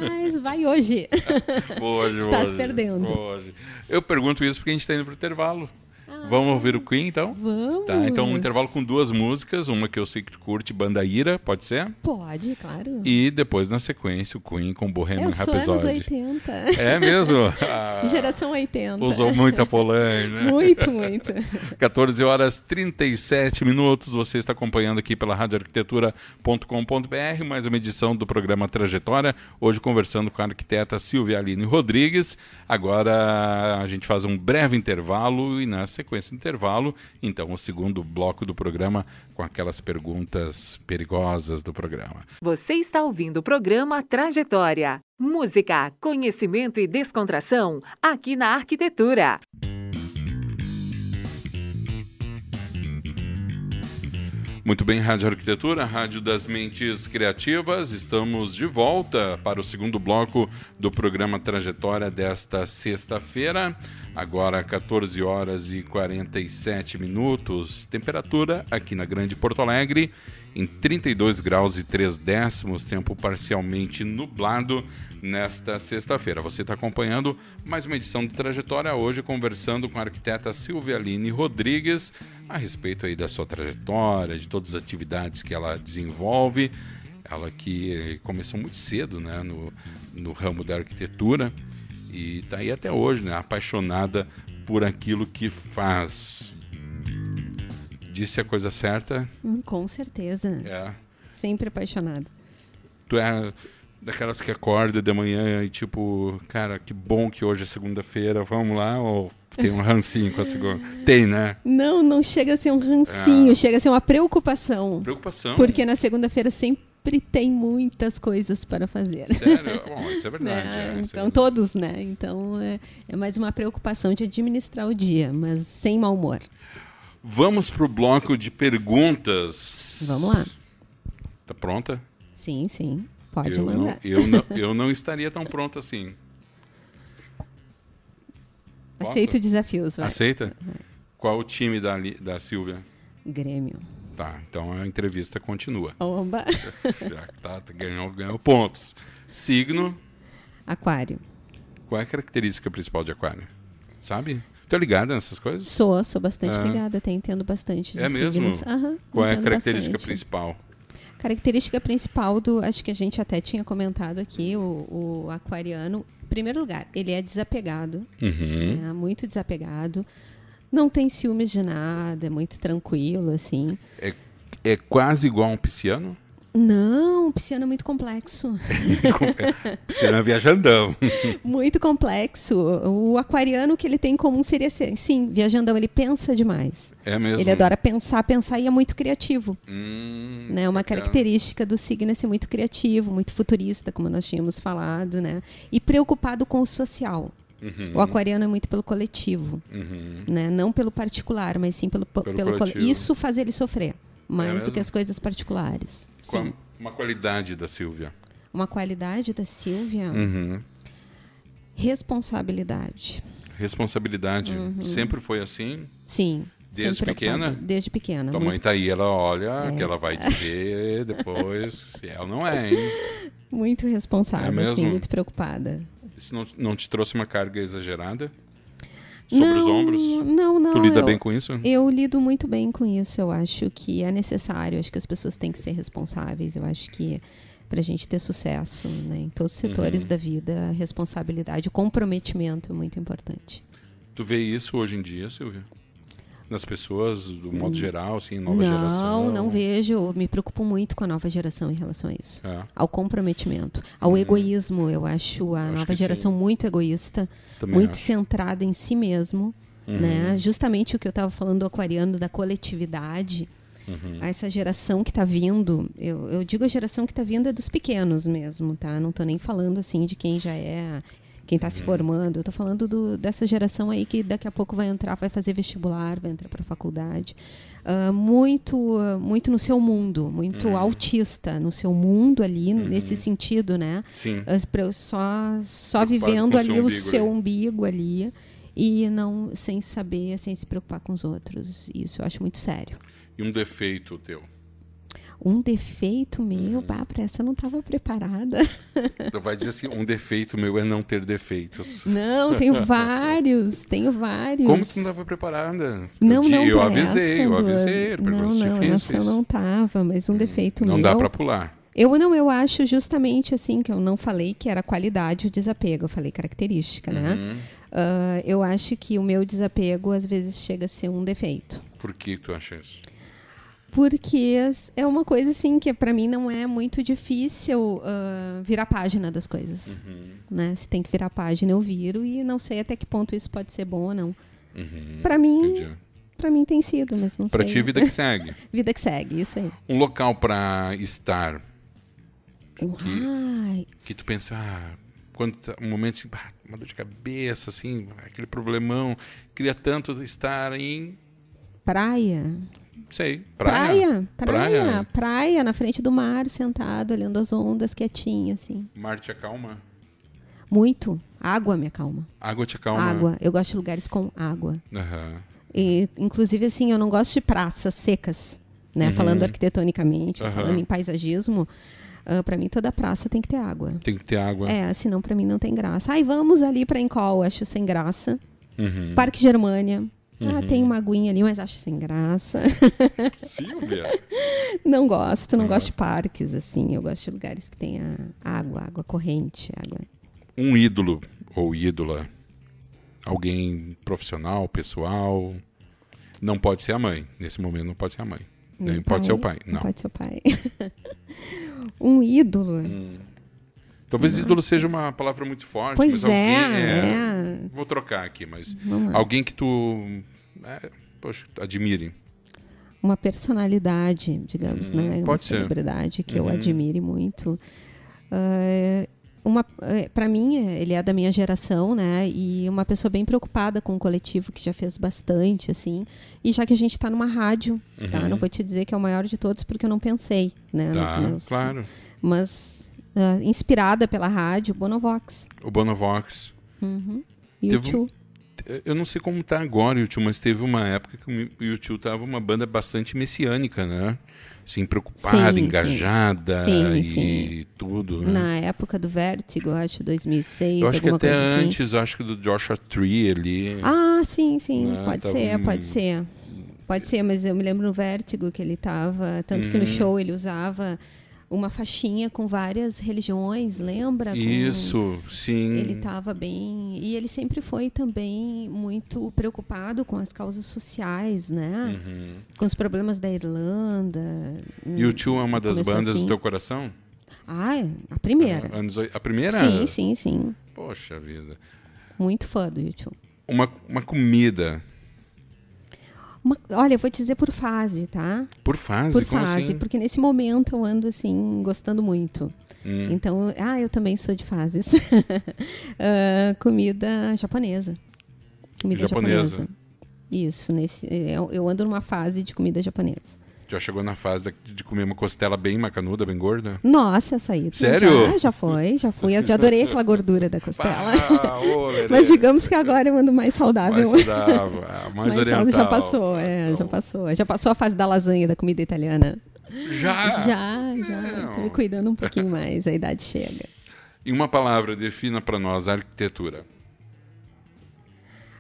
Mas vai hoje. hoje, Estás hoje, perdendo. Hoje. Eu pergunto isso porque a gente está indo para o intervalo. Ah, Vamos ouvir o Queen, então? Vamos. Tá, então um intervalo com duas músicas, uma que eu sei que tu curte, Banda Ira, pode ser? Pode, claro. E depois, na sequência, o Queen com Bohemian Rhapsody. Eu sou anos 80. É mesmo? Ah, Geração 80. Usou muita Polan, né? Muito, muito. 14 horas 37 minutos, você está acompanhando aqui pela radioarquitetura.com.br, mais uma edição do programa Trajetória, hoje conversando com a arquiteta Silvia Aline Rodrigues. Agora a gente faz um breve intervalo e na sequência intervalo, então o segundo bloco do programa com aquelas perguntas perigosas do programa. Você está ouvindo o programa Trajetória. Música, conhecimento e descontração aqui na arquitetura. Muito bem, Rádio Arquitetura, Rádio das Mentes Criativas. Estamos de volta para o segundo bloco do programa Trajetória desta sexta-feira. Agora 14 horas e 47 minutos. Temperatura aqui na Grande Porto Alegre em 32 graus e 3 décimos, tempo parcialmente nublado nesta sexta-feira. Você está acompanhando mais uma edição do Trajetória hoje, conversando com a arquiteta Silvia Aline Rodrigues a respeito aí da sua trajetória, de todas as atividades que ela desenvolve. Ela que começou muito cedo né, no, no ramo da arquitetura e está aí até hoje, né, apaixonada por aquilo que faz disse a coisa certa? Hum, com certeza. É. Sempre apaixonado. Tu é daquelas que acorda de manhã e tipo, cara, que bom que hoje é segunda-feira, vamos lá? Ou tem um rancinho com a segunda? Tem, né? Não, não chega a ser um rancinho, é. chega a ser uma preocupação. Preocupação? Porque na segunda-feira sempre tem muitas coisas para fazer. Sério? Bom, isso é verdade. Né? É, então, é todos, né? Então, é, é mais uma preocupação de administrar o dia, mas sem mau humor. Vamos para o bloco de perguntas. Vamos lá. Tá pronta? Sim, sim. Pode eu mandar. Não, eu, não, eu não estaria tão pronta assim. Posso? Aceito desafios. Vai. Aceita? Qual o time da, da Silvia? Grêmio. Tá, então a entrevista continua. Oba! Já tá, ganhou, ganhou pontos. Signo. Aquário. Qual é a característica principal de aquário? Sabe? Tô ligada nessas coisas? Sou, sou bastante é. ligada, até entendo bastante de É mesmo? Uhum, Qual é a característica bastante. principal? Característica principal do, acho que a gente até tinha comentado aqui, o, o aquariano. Em primeiro lugar, ele é desapegado, uhum. é muito desapegado. Não tem ciúmes de nada, é muito tranquilo, assim. É, é quase igual a um pisciano? Não, o pisciano é muito complexo. pisciano é viajandão. muito complexo. O aquariano que ele tem em comum seria ser, sim, viajandão, ele pensa demais. É mesmo. Ele adora pensar, pensar e é muito criativo. Hum, né? Uma característica do signo é ser muito criativo, muito futurista, como nós tínhamos falado, né? E preocupado com o social. Uhum. O aquariano é muito pelo coletivo, uhum. né? Não pelo particular, mas sim pelo, pelo, pelo coletivo. Isso faz ele sofrer mais é do que as coisas particulares. Sim. Uma qualidade da Silvia. Uma qualidade da Silvia? Uhum. Responsabilidade. Responsabilidade. Uhum. Sempre foi assim? Sim. Desde pequena? Desde pequena. Tua mãe tá aí, ela olha, é. que ela vai dizer depois se é não é, hein? Muito responsável, é assim, muito preocupada. Isso não, não te trouxe uma carga exagerada? Sobre não, os ombros? Não, não. Tu lida eu, bem com isso? Eu lido muito bem com isso. Eu acho que é necessário. Acho que as pessoas têm que ser responsáveis. Eu acho que para a gente ter sucesso né, em todos os setores Uhum. da vida, a responsabilidade, o comprometimento é muito importante. Tu vê isso hoje em dia, Silvia? Nas pessoas, do modo geral, assim, nova não, geração? Não, não vejo. Me preocupo muito com a nova geração em relação a isso. É. Ao comprometimento, ao egoísmo. Eu acho a Acho nova geração sim. muito egoísta, Também muito acho. centrada em si mesmo. Uhum. Né? Justamente o que eu estava falando do aquariano, da coletividade. Uhum. Essa geração que está vindo, eu, eu digo a geração que está vindo é dos pequenos mesmo, tá? Não estou nem falando assim de quem já é, quem está se Uhum. formando. Eu estou falando do, dessa geração aí que daqui a pouco vai entrar, vai fazer vestibular, vai entrar para a faculdade. Ah, muito, ah, muito no seu mundo, muito Uhum. autista no seu mundo ali, nesse sentido, né? Sim. Eu só só Preocupado vivendo ali o seu ali. umbigo ali e não sem saber, sem se preocupar com os outros. Isso eu acho muito sério. E um defeito teu? Um defeito meu, pá, pra essa eu não estava preparada. Tu vai dizer assim, um defeito meu é não ter defeitos. Não, tenho vários, tenho vários. Como que não estava preparada? Não, eu, não, eu avisei, essa, eu avisei, Não, não, difíceis. essa eu não tava, mas um defeito Não meu. dá pra pular. Eu não, eu acho justamente assim que eu não falei que era qualidade o desapego, eu falei característica, né? Uhum. Ah, eu acho que o meu desapego às vezes chega a ser um defeito. Por que tu acha isso? Porque é uma coisa assim que para mim não é muito difícil ah, virar página das coisas. Uhum. Né? Se tem que virar página, eu viro e não sei até que ponto isso pode ser bom ou não. Uhum. Para mim, para mim tem sido, mas não Pra sei. ti, vida que segue. Vida que segue, isso aí. Um local pra estar Ai, que tu pensa, ah, quando tá, um momento assim, bah, uma dor de cabeça, assim, aquele problemão, queria tanto estar em, praia. Sei, Praia, praia, praia, praia, na frente do mar, sentado, olhando as ondas, quietinha, assim. mar te acalma, Muito. Água me acalma. água te acalma. Água. Eu gosto de lugares com água. Aham. E, inclusive, assim, eu não gosto de praças secas, né? Uhum. Falando arquitetonicamente, Aham. falando em paisagismo. ah, para mim, toda praça tem que ter água. Tem que ter água. É, senão para mim não tem graça. Ai, vamos ali para Encol, acho sem graça. Uhum. Parque Germânia. Ah, Uhum. tem uma aguinha ali, mas acho sem graça. Silvia. não gosto, não Não gosto de parques, assim. Eu gosto de lugares que tenha água, água corrente, água. Um ídolo ou ídola, alguém profissional, pessoal, não pode ser a mãe. Nesse momento não pode ser a mãe. Nem pode ser o pai. Não. pode ser o pai. um ídolo. Hum. Talvez ídolo seja uma palavra muito forte, Pois mas é, alguém é. Vou trocar aqui, mas alguém que tu é, poxa, admire. Uma personalidade, digamos, Hum, né? Uma ser. celebridade que eu Uhum. admire muito. Ah, uma para mim ele é da minha geração né e uma pessoa bem preocupada com o coletivo que já fez bastante assim e já que a gente está numa rádio tá Uhum. não vou te dizer que é o maior de todos porque eu não pensei né Tá, meus- claro. mas ah, inspirada pela rádio Bonovox O Bonovox. uhum. Um- YouTube Eu não sei como tá agora o YouTube, mas teve uma época que o YouTube tava uma banda bastante messiânica, né? Assim, preocupada, sim, engajada sim. Sim, e tudo. Né? Na época do Vértigo, acho, 2006, Eu acho que até assim. antes, acho que do Joshua Tree ali. Ah, sim, sim. Né? Pode tava ser, um... pode ser. Pode ser, mas eu me lembro no Vértigo que ele estava... Tanto que no uhum. show ele usava uma faixinha com várias religiões, lembra? Com... Isso, sim. Ele estava bem. E ele sempre foi também muito preocupado com as causas sociais, né? Uhum. Com os problemas da Irlanda. E o Tio é uma das bandas assim. do teu coração? Ah, é, a primeira. Ah, anos, a primeira? Sim, sim, sim. Poxa vida. Muito fã do YouTube. Uma, uma comida uma, olha, eu vou te dizer por fase, tá? Por fase? Por fase, assim? porque nesse momento eu ando assim, gostando muito. Hum. Então, ah, eu também sou de fases. uh, comida japonesa. Comida japonesa. japonesa. Isso, nesse, eu, eu ando numa fase de comida japonesa. Já chegou na fase de comer uma costela bem macanuda, bem gorda? Nossa, essa aí. Sério? Já, já foi, já fui. Eu já adorei aquela gordura da costela. Ah, ô, Mas digamos que agora eu ando mais saudável. Mais saudável, ah, mais, mais oriental. Já passou, é, já passou. Já passou a fase da lasanha, da comida italiana. Já? Já, já. Tô me cuidando um pouquinho mais, a idade chega. Em uma palavra, defina para nós a arquitetura.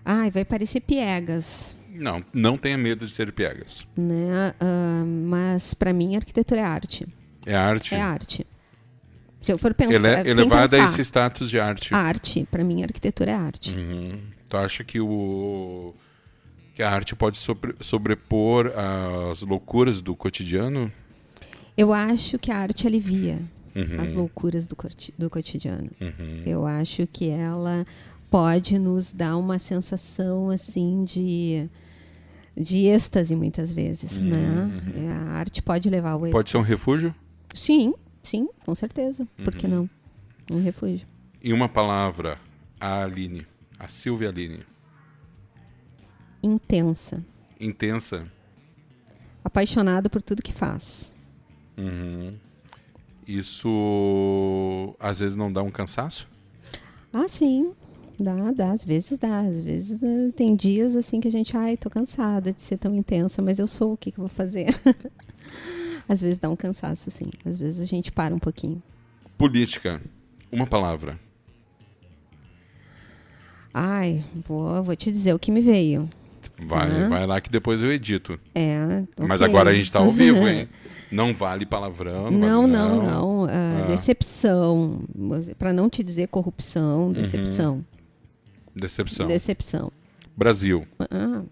Ai, vai parecer piegas. Não, não tenha medo de ser piegas. Né? Uh, mas para mim arquitetura é arte. É arte? É arte. Se eu for pensar, Ele é elevada a esse status de arte. Arte, para mim arquitetura é arte. Uhum. Tu acha que o que a arte pode sobre, sobrepor as loucuras do cotidiano? Eu acho que a arte alivia uhum. as loucuras do, do cotidiano. Uhum. Eu acho que ela pode nos dar uma sensação assim de de êxtase muitas vezes, uhum. né? Uhum. A arte pode levar ao êxtase. Pode ser um refúgio? Sim, sim, com certeza. Por que uhum. não? Um refúgio. Em uma palavra, a Aline, a Silvia Aline. Intensa. Intensa. Apaixonada por tudo que faz. Uhum. Isso às vezes não dá um cansaço? Ah, sim. Dá, dá, às vezes dá. Às vezes né, tem dias assim que a gente, ai, tô cansada de ser tão intensa, mas eu sou, o que, que eu vou fazer? às vezes dá um cansaço, assim. Às vezes a gente para um pouquinho. Política. Uma palavra. Ai, vou, vou te dizer o que me veio. Vai, ah. vai lá que depois eu edito. É. Okay. Mas agora a gente está ao vivo, hein? Não vale palavrão. Não, não, não. não. Uh, ah. Decepção. Para não te dizer corrupção, decepção. Uhum. Decepção. Decepção. Brasil. Ah,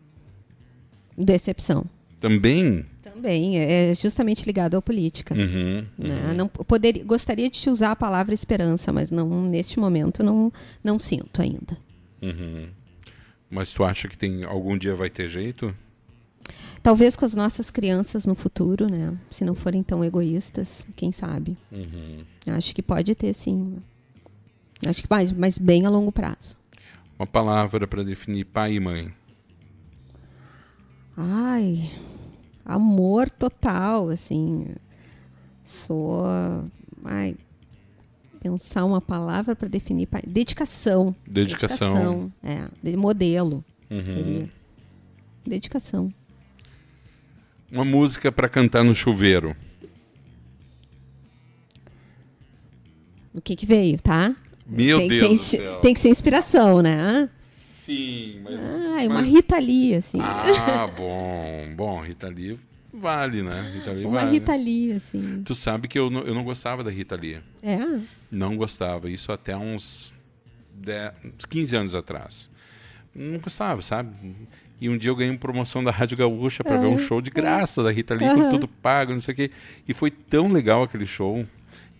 decepção. Também? Também, é justamente ligado à política. Uhum, né? uhum. Não, poderia, gostaria de te usar a palavra esperança, mas não neste momento não, não sinto ainda. Uhum. Mas tu acha que tem algum dia vai ter jeito? Talvez com as nossas crianças no futuro, né? Se não forem tão egoístas, quem sabe. Uhum. Acho que pode ter sim. Acho que mais, mas bem a longo prazo. Uma palavra para definir pai e mãe. Ai, amor total, assim. Sou, ai, pensar uma palavra para definir pai. Dedicação. Dedicação. Dedicação. É, de modelo. Uhum. Seria. Dedicação. Uma música para cantar no chuveiro. O que que veio, tá? Meu tem Deus que ser. Tem que ser inspiração, né? Sim, mas... Ah, é uma. Rita Lee, assim. Ah, bom. Bom, Rita Lee vale, né? Rita Lee uma vale. Rita Lee, assim. Tu sabe que eu não, eu não gostava da Rita Lee. É? Não gostava. Isso até uns, 10, uns 15 anos atrás. Não gostava, sabe? E um dia eu ganhei uma promoção da Rádio Gaúcha para é. ver um show de graça da Rita Lee, uhum. com tudo pago, não sei o quê. E foi tão legal aquele show.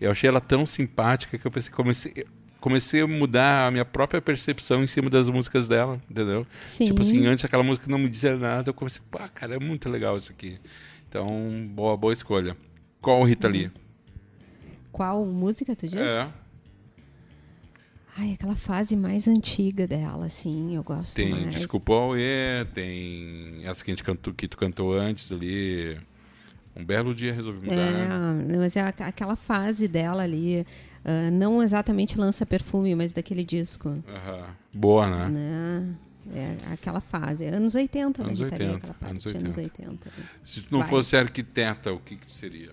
Eu achei ela tão simpática que eu pensei, comecei, comecei a mudar a minha própria percepção em cima das músicas dela, entendeu? Sim. Tipo assim, antes aquela música não me dizia nada, eu comecei, pá, cara, é muito legal isso aqui. Então, boa, boa escolha. Qual Rita Lee? Qual música tu diz? É. Ai, aquela fase mais antiga dela, assim, eu gosto tem mais. Tem Desculpa e tem essa que, a gente cantou, que tu cantou antes ali. Um belo dia resolvi mudar. É, mas é aquela fase dela ali, Uh, não exatamente lança perfume, mas daquele disco. Boa, né? né? É aquela fase, anos 80 anos da 80, aquela parte, anos 80. anos 80. Se tu não Vai. fosse arquiteta, o que, que tu seria?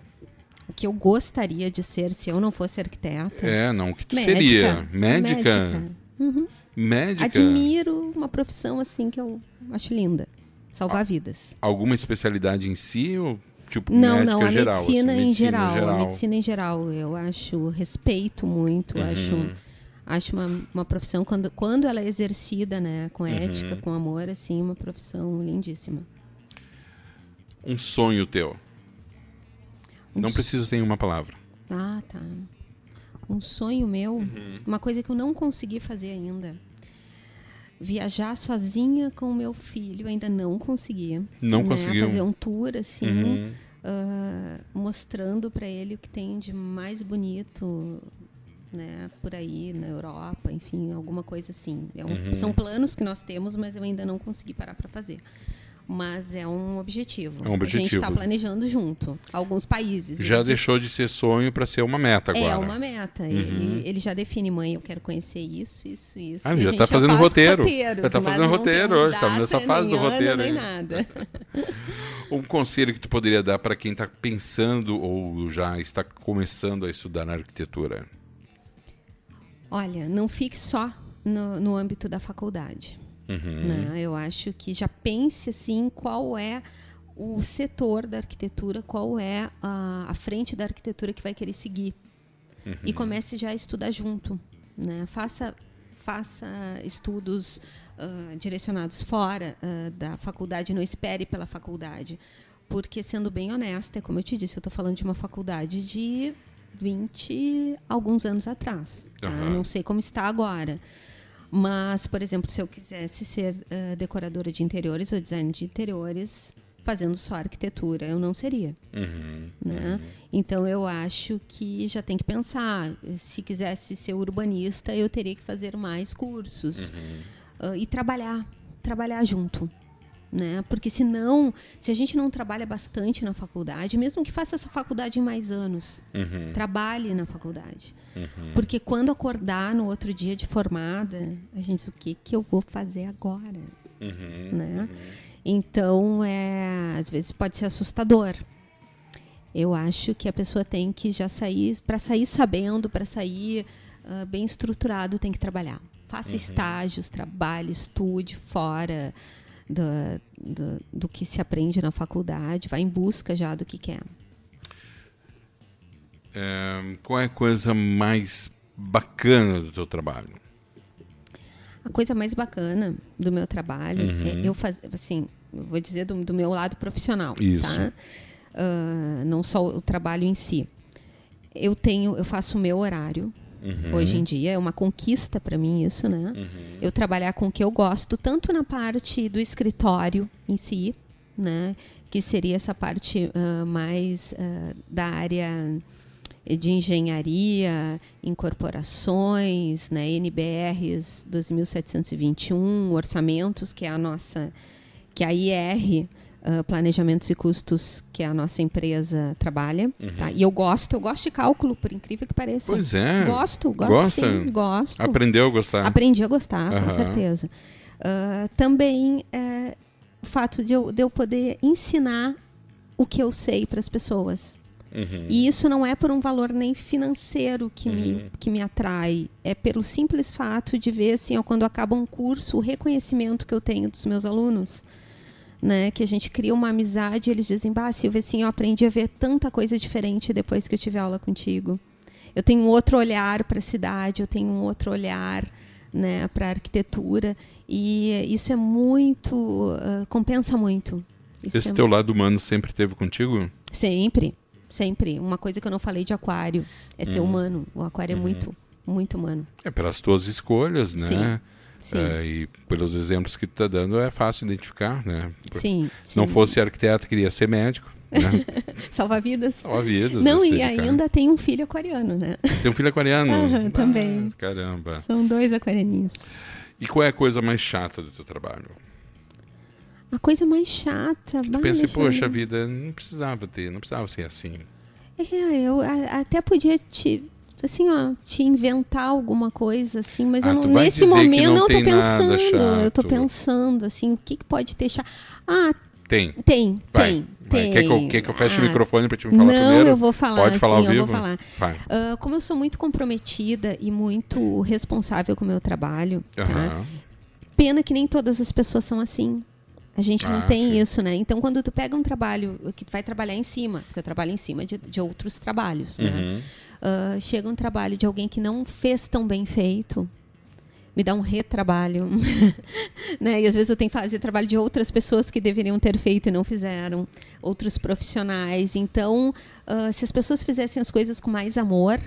O que eu gostaria de ser se eu não fosse arquiteta? É, não, o que tu Médica. seria? Médica? Médica. Uhum. Médica? Admiro uma profissão assim que eu acho linda. Salvar vidas. Alguma especialidade em si ou tipo Não, médica não, a geral? medicina, assim, em geral, A medicina em geral. Eu acho, respeito muito, Uhum. acho, acho uma, uma profissão, quando, quando ela é exercida, né, com Uhum. ética, com amor, assim, uma profissão lindíssima. Um sonho teu. Um Não precisa ser em uma palavra. Ah, tá. Um sonho meu, Uhum. uma coisa que eu não consegui fazer ainda. Viajar sozinha com o meu filho, ainda não consegui. Não né? conseguiu. Fazer um tour, assim, Uhum. ah, mostrando para ele o que tem de mais bonito né, por aí na Europa, enfim, alguma coisa assim. É um- Uhum. São planos que nós temos, mas eu ainda não consegui parar para fazer. Mas é um objetivo. É um A gente objetivo. está planejando junto. Alguns países. Já Ele deixou de ser sonho para ser uma meta agora. É uma meta. Ele, ele já define, mãe, eu quero conhecer isso, isso, isso. Ah, E a já gente tá fazendo faz roteiro. roteiros, Já tá mas fazendo roteiro hoje, tá data, nessa fase do roteiro Nem nada. Um conselho que tu poderia dar para quem está pensando ou já está começando a estudar arquitetura? Olha, não fique só no, no âmbito da faculdade. Uhum. né? Eu acho que já pense assim qual é o setor da arquitetura, qual é a, a frente da arquitetura que vai querer seguir. Uhum. E comece já a estudar junto. Né? Faça, faça estudos ah, direcionados fora ah, da faculdade, não espere pela faculdade. Porque, sendo bem honesta, como eu te disse, eu estou falando de uma faculdade de 20 alguns anos atrás. tá? Não sei como está agora. Mas, por exemplo, se eu quisesse ser ah, decoradora de interiores ou design de interiores, fazendo só arquitetura, eu não seria. Uhum. Né? Então eu acho que já tem que pensar. Se quisesse ser urbanista, eu teria que fazer mais cursos Ah, e trabalhar, trabalhar junto. Né? Porque senão, se a gente não trabalha bastante na faculdade, mesmo que faça essa faculdade em mais anos, Uhum. trabalhe na faculdade. Uhum. Porque quando acordar no outro dia de formada, a gente diz o que, que eu vou fazer agora? Uhum. né? Então, é, às vezes pode ser assustador. Eu acho que a pessoa tem que já sair, para sair sabendo, para sair ah, bem estruturado, tem que trabalhar. Faça estágios, trabalhe, estude fora do, do, do que se aprende na faculdade, vá em busca já do que quer. É, qual é a coisa mais bacana do teu trabalho? A coisa mais bacana do meu trabalho Uhum. é eu fazer, assim, eu vou dizer do, do meu lado profissional, Isso. tá? Ah, não só o trabalho em si. Eu tenho, eu faço o meu horário. Uhum. Hoje em dia é uma conquista para mim isso, né? Eu trabalhar com o que eu gosto, tanto na parte do escritório em si, né? Que seria essa parte ah, mais ah, da área de engenharia, incorporações, né, NBRs 2721, orçamentos, que é a nossa, que a IR, ah, planejamentos e custos, que a nossa empresa trabalha, tá? E eu gosto, eu gosto de cálculo, por incrível que pareça. Pois é. Gosto, gosto Gosta? sim, gosto. Aprendeu a gostar? Aprendi a gostar, Aham. com certeza. Ah, também é, o fato de eu, de eu poder ensinar o que eu sei para as pessoas. Uhum. E isso não é por um valor nem financeiro que, me, que me atrai. É pelo simples fato de ver, assim, ó, quando acaba um curso, o reconhecimento que eu tenho dos meus alunos. Né? Que a gente cria uma amizade e eles dizem, bah, Silvia, assim, eu aprendi a ver tanta coisa diferente depois que eu tive aula contigo. Eu tenho um outro olhar para a cidade, eu tenho um outro olhar né, para a arquitetura. E isso é muito. ah, compensa muito. Isso Esse é teu lado humano sempre teve contigo? Sempre, sempre. Uma coisa que eu não falei de aquário é ser humano. O aquário é muito, muito humano. É pelas tuas escolhas, né? Sim, É, e pelos exemplos que tu tá dando é fácil identificar, né? Sim. Se não fosse arquiteto, queria ser médico, né? Salvar vidas. Salva vidas. Não, e dedicar. ainda tem um filho aquariano, né? Tem um filho aquariano? Aham, também. Ah, caramba. São dois aquarianinhos. E qual é a coisa mais chata do teu trabalho? A coisa mais chata. Tu pensa, eu- poxa vida, não precisava ter, não precisava ser assim. É, eu até podia te assim, ó, te inventar alguma coisa, assim, mas ah, eu não, nesse momento não, eu tô pensando, eu tô pensando, assim, o que, que pode chato. Ah, tem. Tem, vai, tem. Vai. Quer, que eu, quer que eu feche ah, o microfone para te falar não, primeiro? Não, eu vou falar. Pode falar ao vivo? eu vou falar. Uh, como eu sou muito comprometida e muito responsável com o meu trabalho, uhum. tá? Pena que nem todas as pessoas são assim. A gente não ah, tem sim. isso, né? Então, quando tu pega um trabalho que tu vai trabalhar em cima, porque eu trabalho em cima de, de outros trabalhos, né? uhum. né? Uh, chega um trabalho de alguém que não fez tão bem feito, me dá um retrabalho. né? E às vezes eu tenho que fazer trabalho de outras pessoas que deveriam ter feito e não fizeram, outros profissionais. Então, uh, se as pessoas fizessem as coisas com mais amor,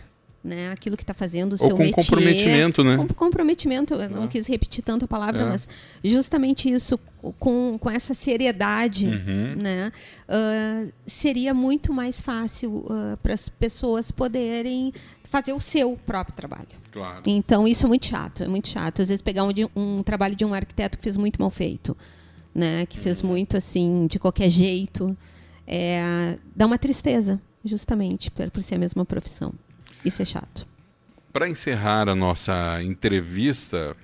né, aquilo que está fazendo o Ou seu com métier, comprometimento, né? Com comprometimento, eu não ah. quis repetir tanto a palavra, é. mas justamente isso, com, com essa seriedade, uhum. né, uh, seria muito mais fácil uh, para as pessoas poderem fazer o seu próprio trabalho. Claro. Então isso é muito chato, é muito chato. Às vezes pegar um, um trabalho de um arquiteto que fez muito mal feito, né? Que fez uhum. muito assim de qualquer jeito, é, dá uma tristeza, justamente por, por ser a mesma profissão. Isso é chato. Para encerrar a nossa entrevista,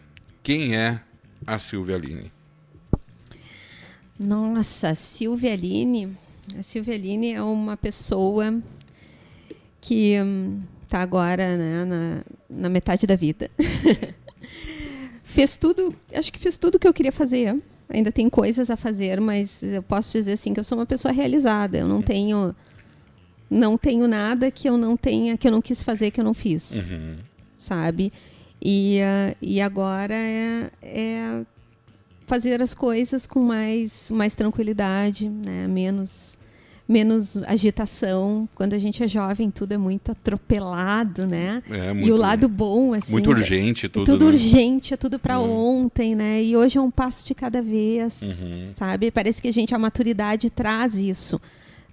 quem é a Silvia Aline? Nossa, Silvia Aline, a Silvia Aline é uma pessoa que hum, está agora né, na, na metade da vida. fez tudo, acho que fez tudo o que eu queria fazer. Ainda tem coisas a fazer, mas eu posso dizer assim que eu sou uma pessoa realizada. Eu não tenho não tenho nada que eu não tenha, que eu não quis fazer, que eu não fiz. Uhum. Sabe? E, uh, e agora é, é fazer as coisas com mais, mais tranquilidade, né? menos menos agitação. Quando a gente é jovem, tudo é muito atropelado, né? É, muito, e o lado bom, assim. Muito urgente, tudo. Tudo né? urgente, é tudo para uhum. ontem, né? E hoje é um passo de cada vez, uhum. sabe? Parece que a gente, a maturidade traz isso.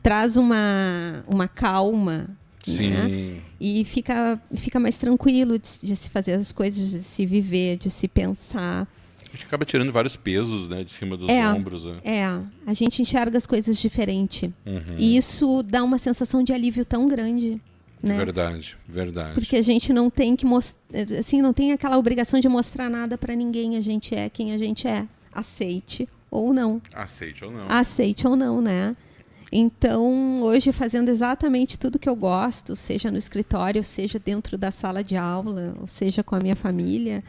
Traz uma, uma calma. Sim. Né? E fica, fica mais tranquilo de, de se fazer as coisas, de se viver, de se pensar. A gente acaba tirando vários pesos, né, de cima dos é, ombros. Né? É, a gente enxerga as coisas diferente. Uhum. E isso dá uma sensação de alívio tão grande. Né? Verdade, verdade. Porque a gente não tem que assim, não tem aquela obrigação de mostrar nada para ninguém. A gente é quem a gente é. Aceite ou não. Aceite ou não. Aceite ou não, né? Então, hoje fazendo exatamente tudo que eu gosto, seja no escritório, seja dentro da sala de aula, ou seja com a minha família,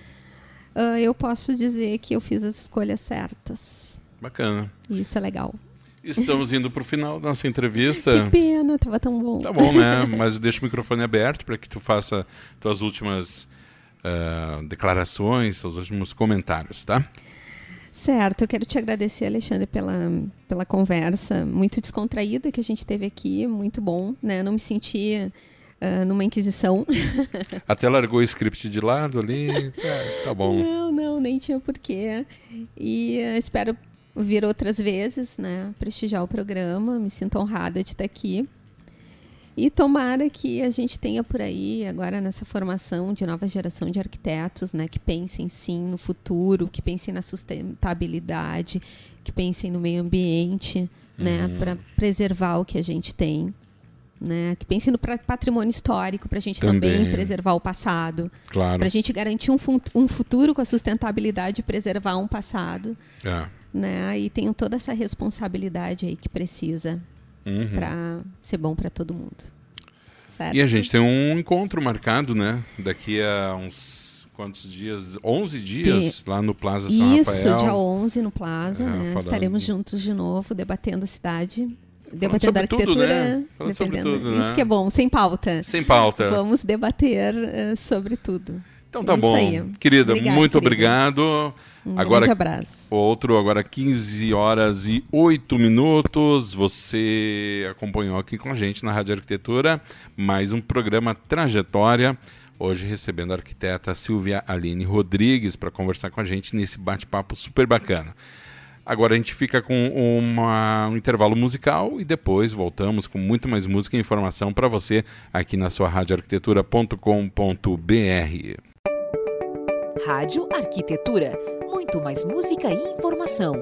uh, eu posso dizer que eu fiz as escolhas certas. Bacana. E isso é legal. Estamos indo para o final da nossa entrevista. Que pena, estava tão bom. Tá bom, né? Mas deixa o microfone aberto para que tu faça tuas últimas uh, declarações, seus últimos comentários, tá? Certo, eu quero te agradecer, Alexandre, pela, pela conversa muito descontraída que a gente teve aqui, muito bom, né? não me senti uh, numa inquisição. Até largou o script de lado ali, é, tá bom. Não, não, nem tinha porquê. E uh, espero vir outras vezes, né? Prestigiar o programa, me sinto honrada de estar aqui. E tomara que a gente tenha por aí, agora nessa formação de nova geração de arquitetos, né, que pensem sim no futuro, que pensem na sustentabilidade, que pensem no meio ambiente, né, uhum. para preservar o que a gente tem né? Que pense no patrimônio histórico para a gente também. também. preservar o passado, claro. para a gente garantir um, um, futuro com a sustentabilidade e preservar um passado, é. né? E tenho toda essa responsabilidade aí que precisa uhum. para ser bom para todo mundo. Certo? E a gente tem um encontro marcado, né? Daqui a uns quantos dias? 11 dias lá no Plaza São Isso, Rafael. Isso, dia 11 no Plaza, é, né? Estaremos juntos de novo, debatendo a cidade debatendo arquitetura, tudo, né? dependendo. Tudo, né? Isso que é bom, sem pauta. Sem pauta. Vamos debater uh, sobre tudo. Então tá bom. Aí. Querida, Obrigada, muito querida. obrigado. Um agora, grande abraço. Outro, agora 15 horas e 8 minutos. Você acompanhou aqui com a gente na Rádio Arquitetura mais um programa Trajetória. Hoje recebendo a arquiteta Silvia Aline Rodrigues para conversar com a gente nesse bate-papo super bacana. Agora a gente fica com uma, um intervalo musical e depois voltamos com muito mais música e informação para você aqui na sua radioarquitetura.com.br. Rádio Arquitetura. Muito mais música e informação.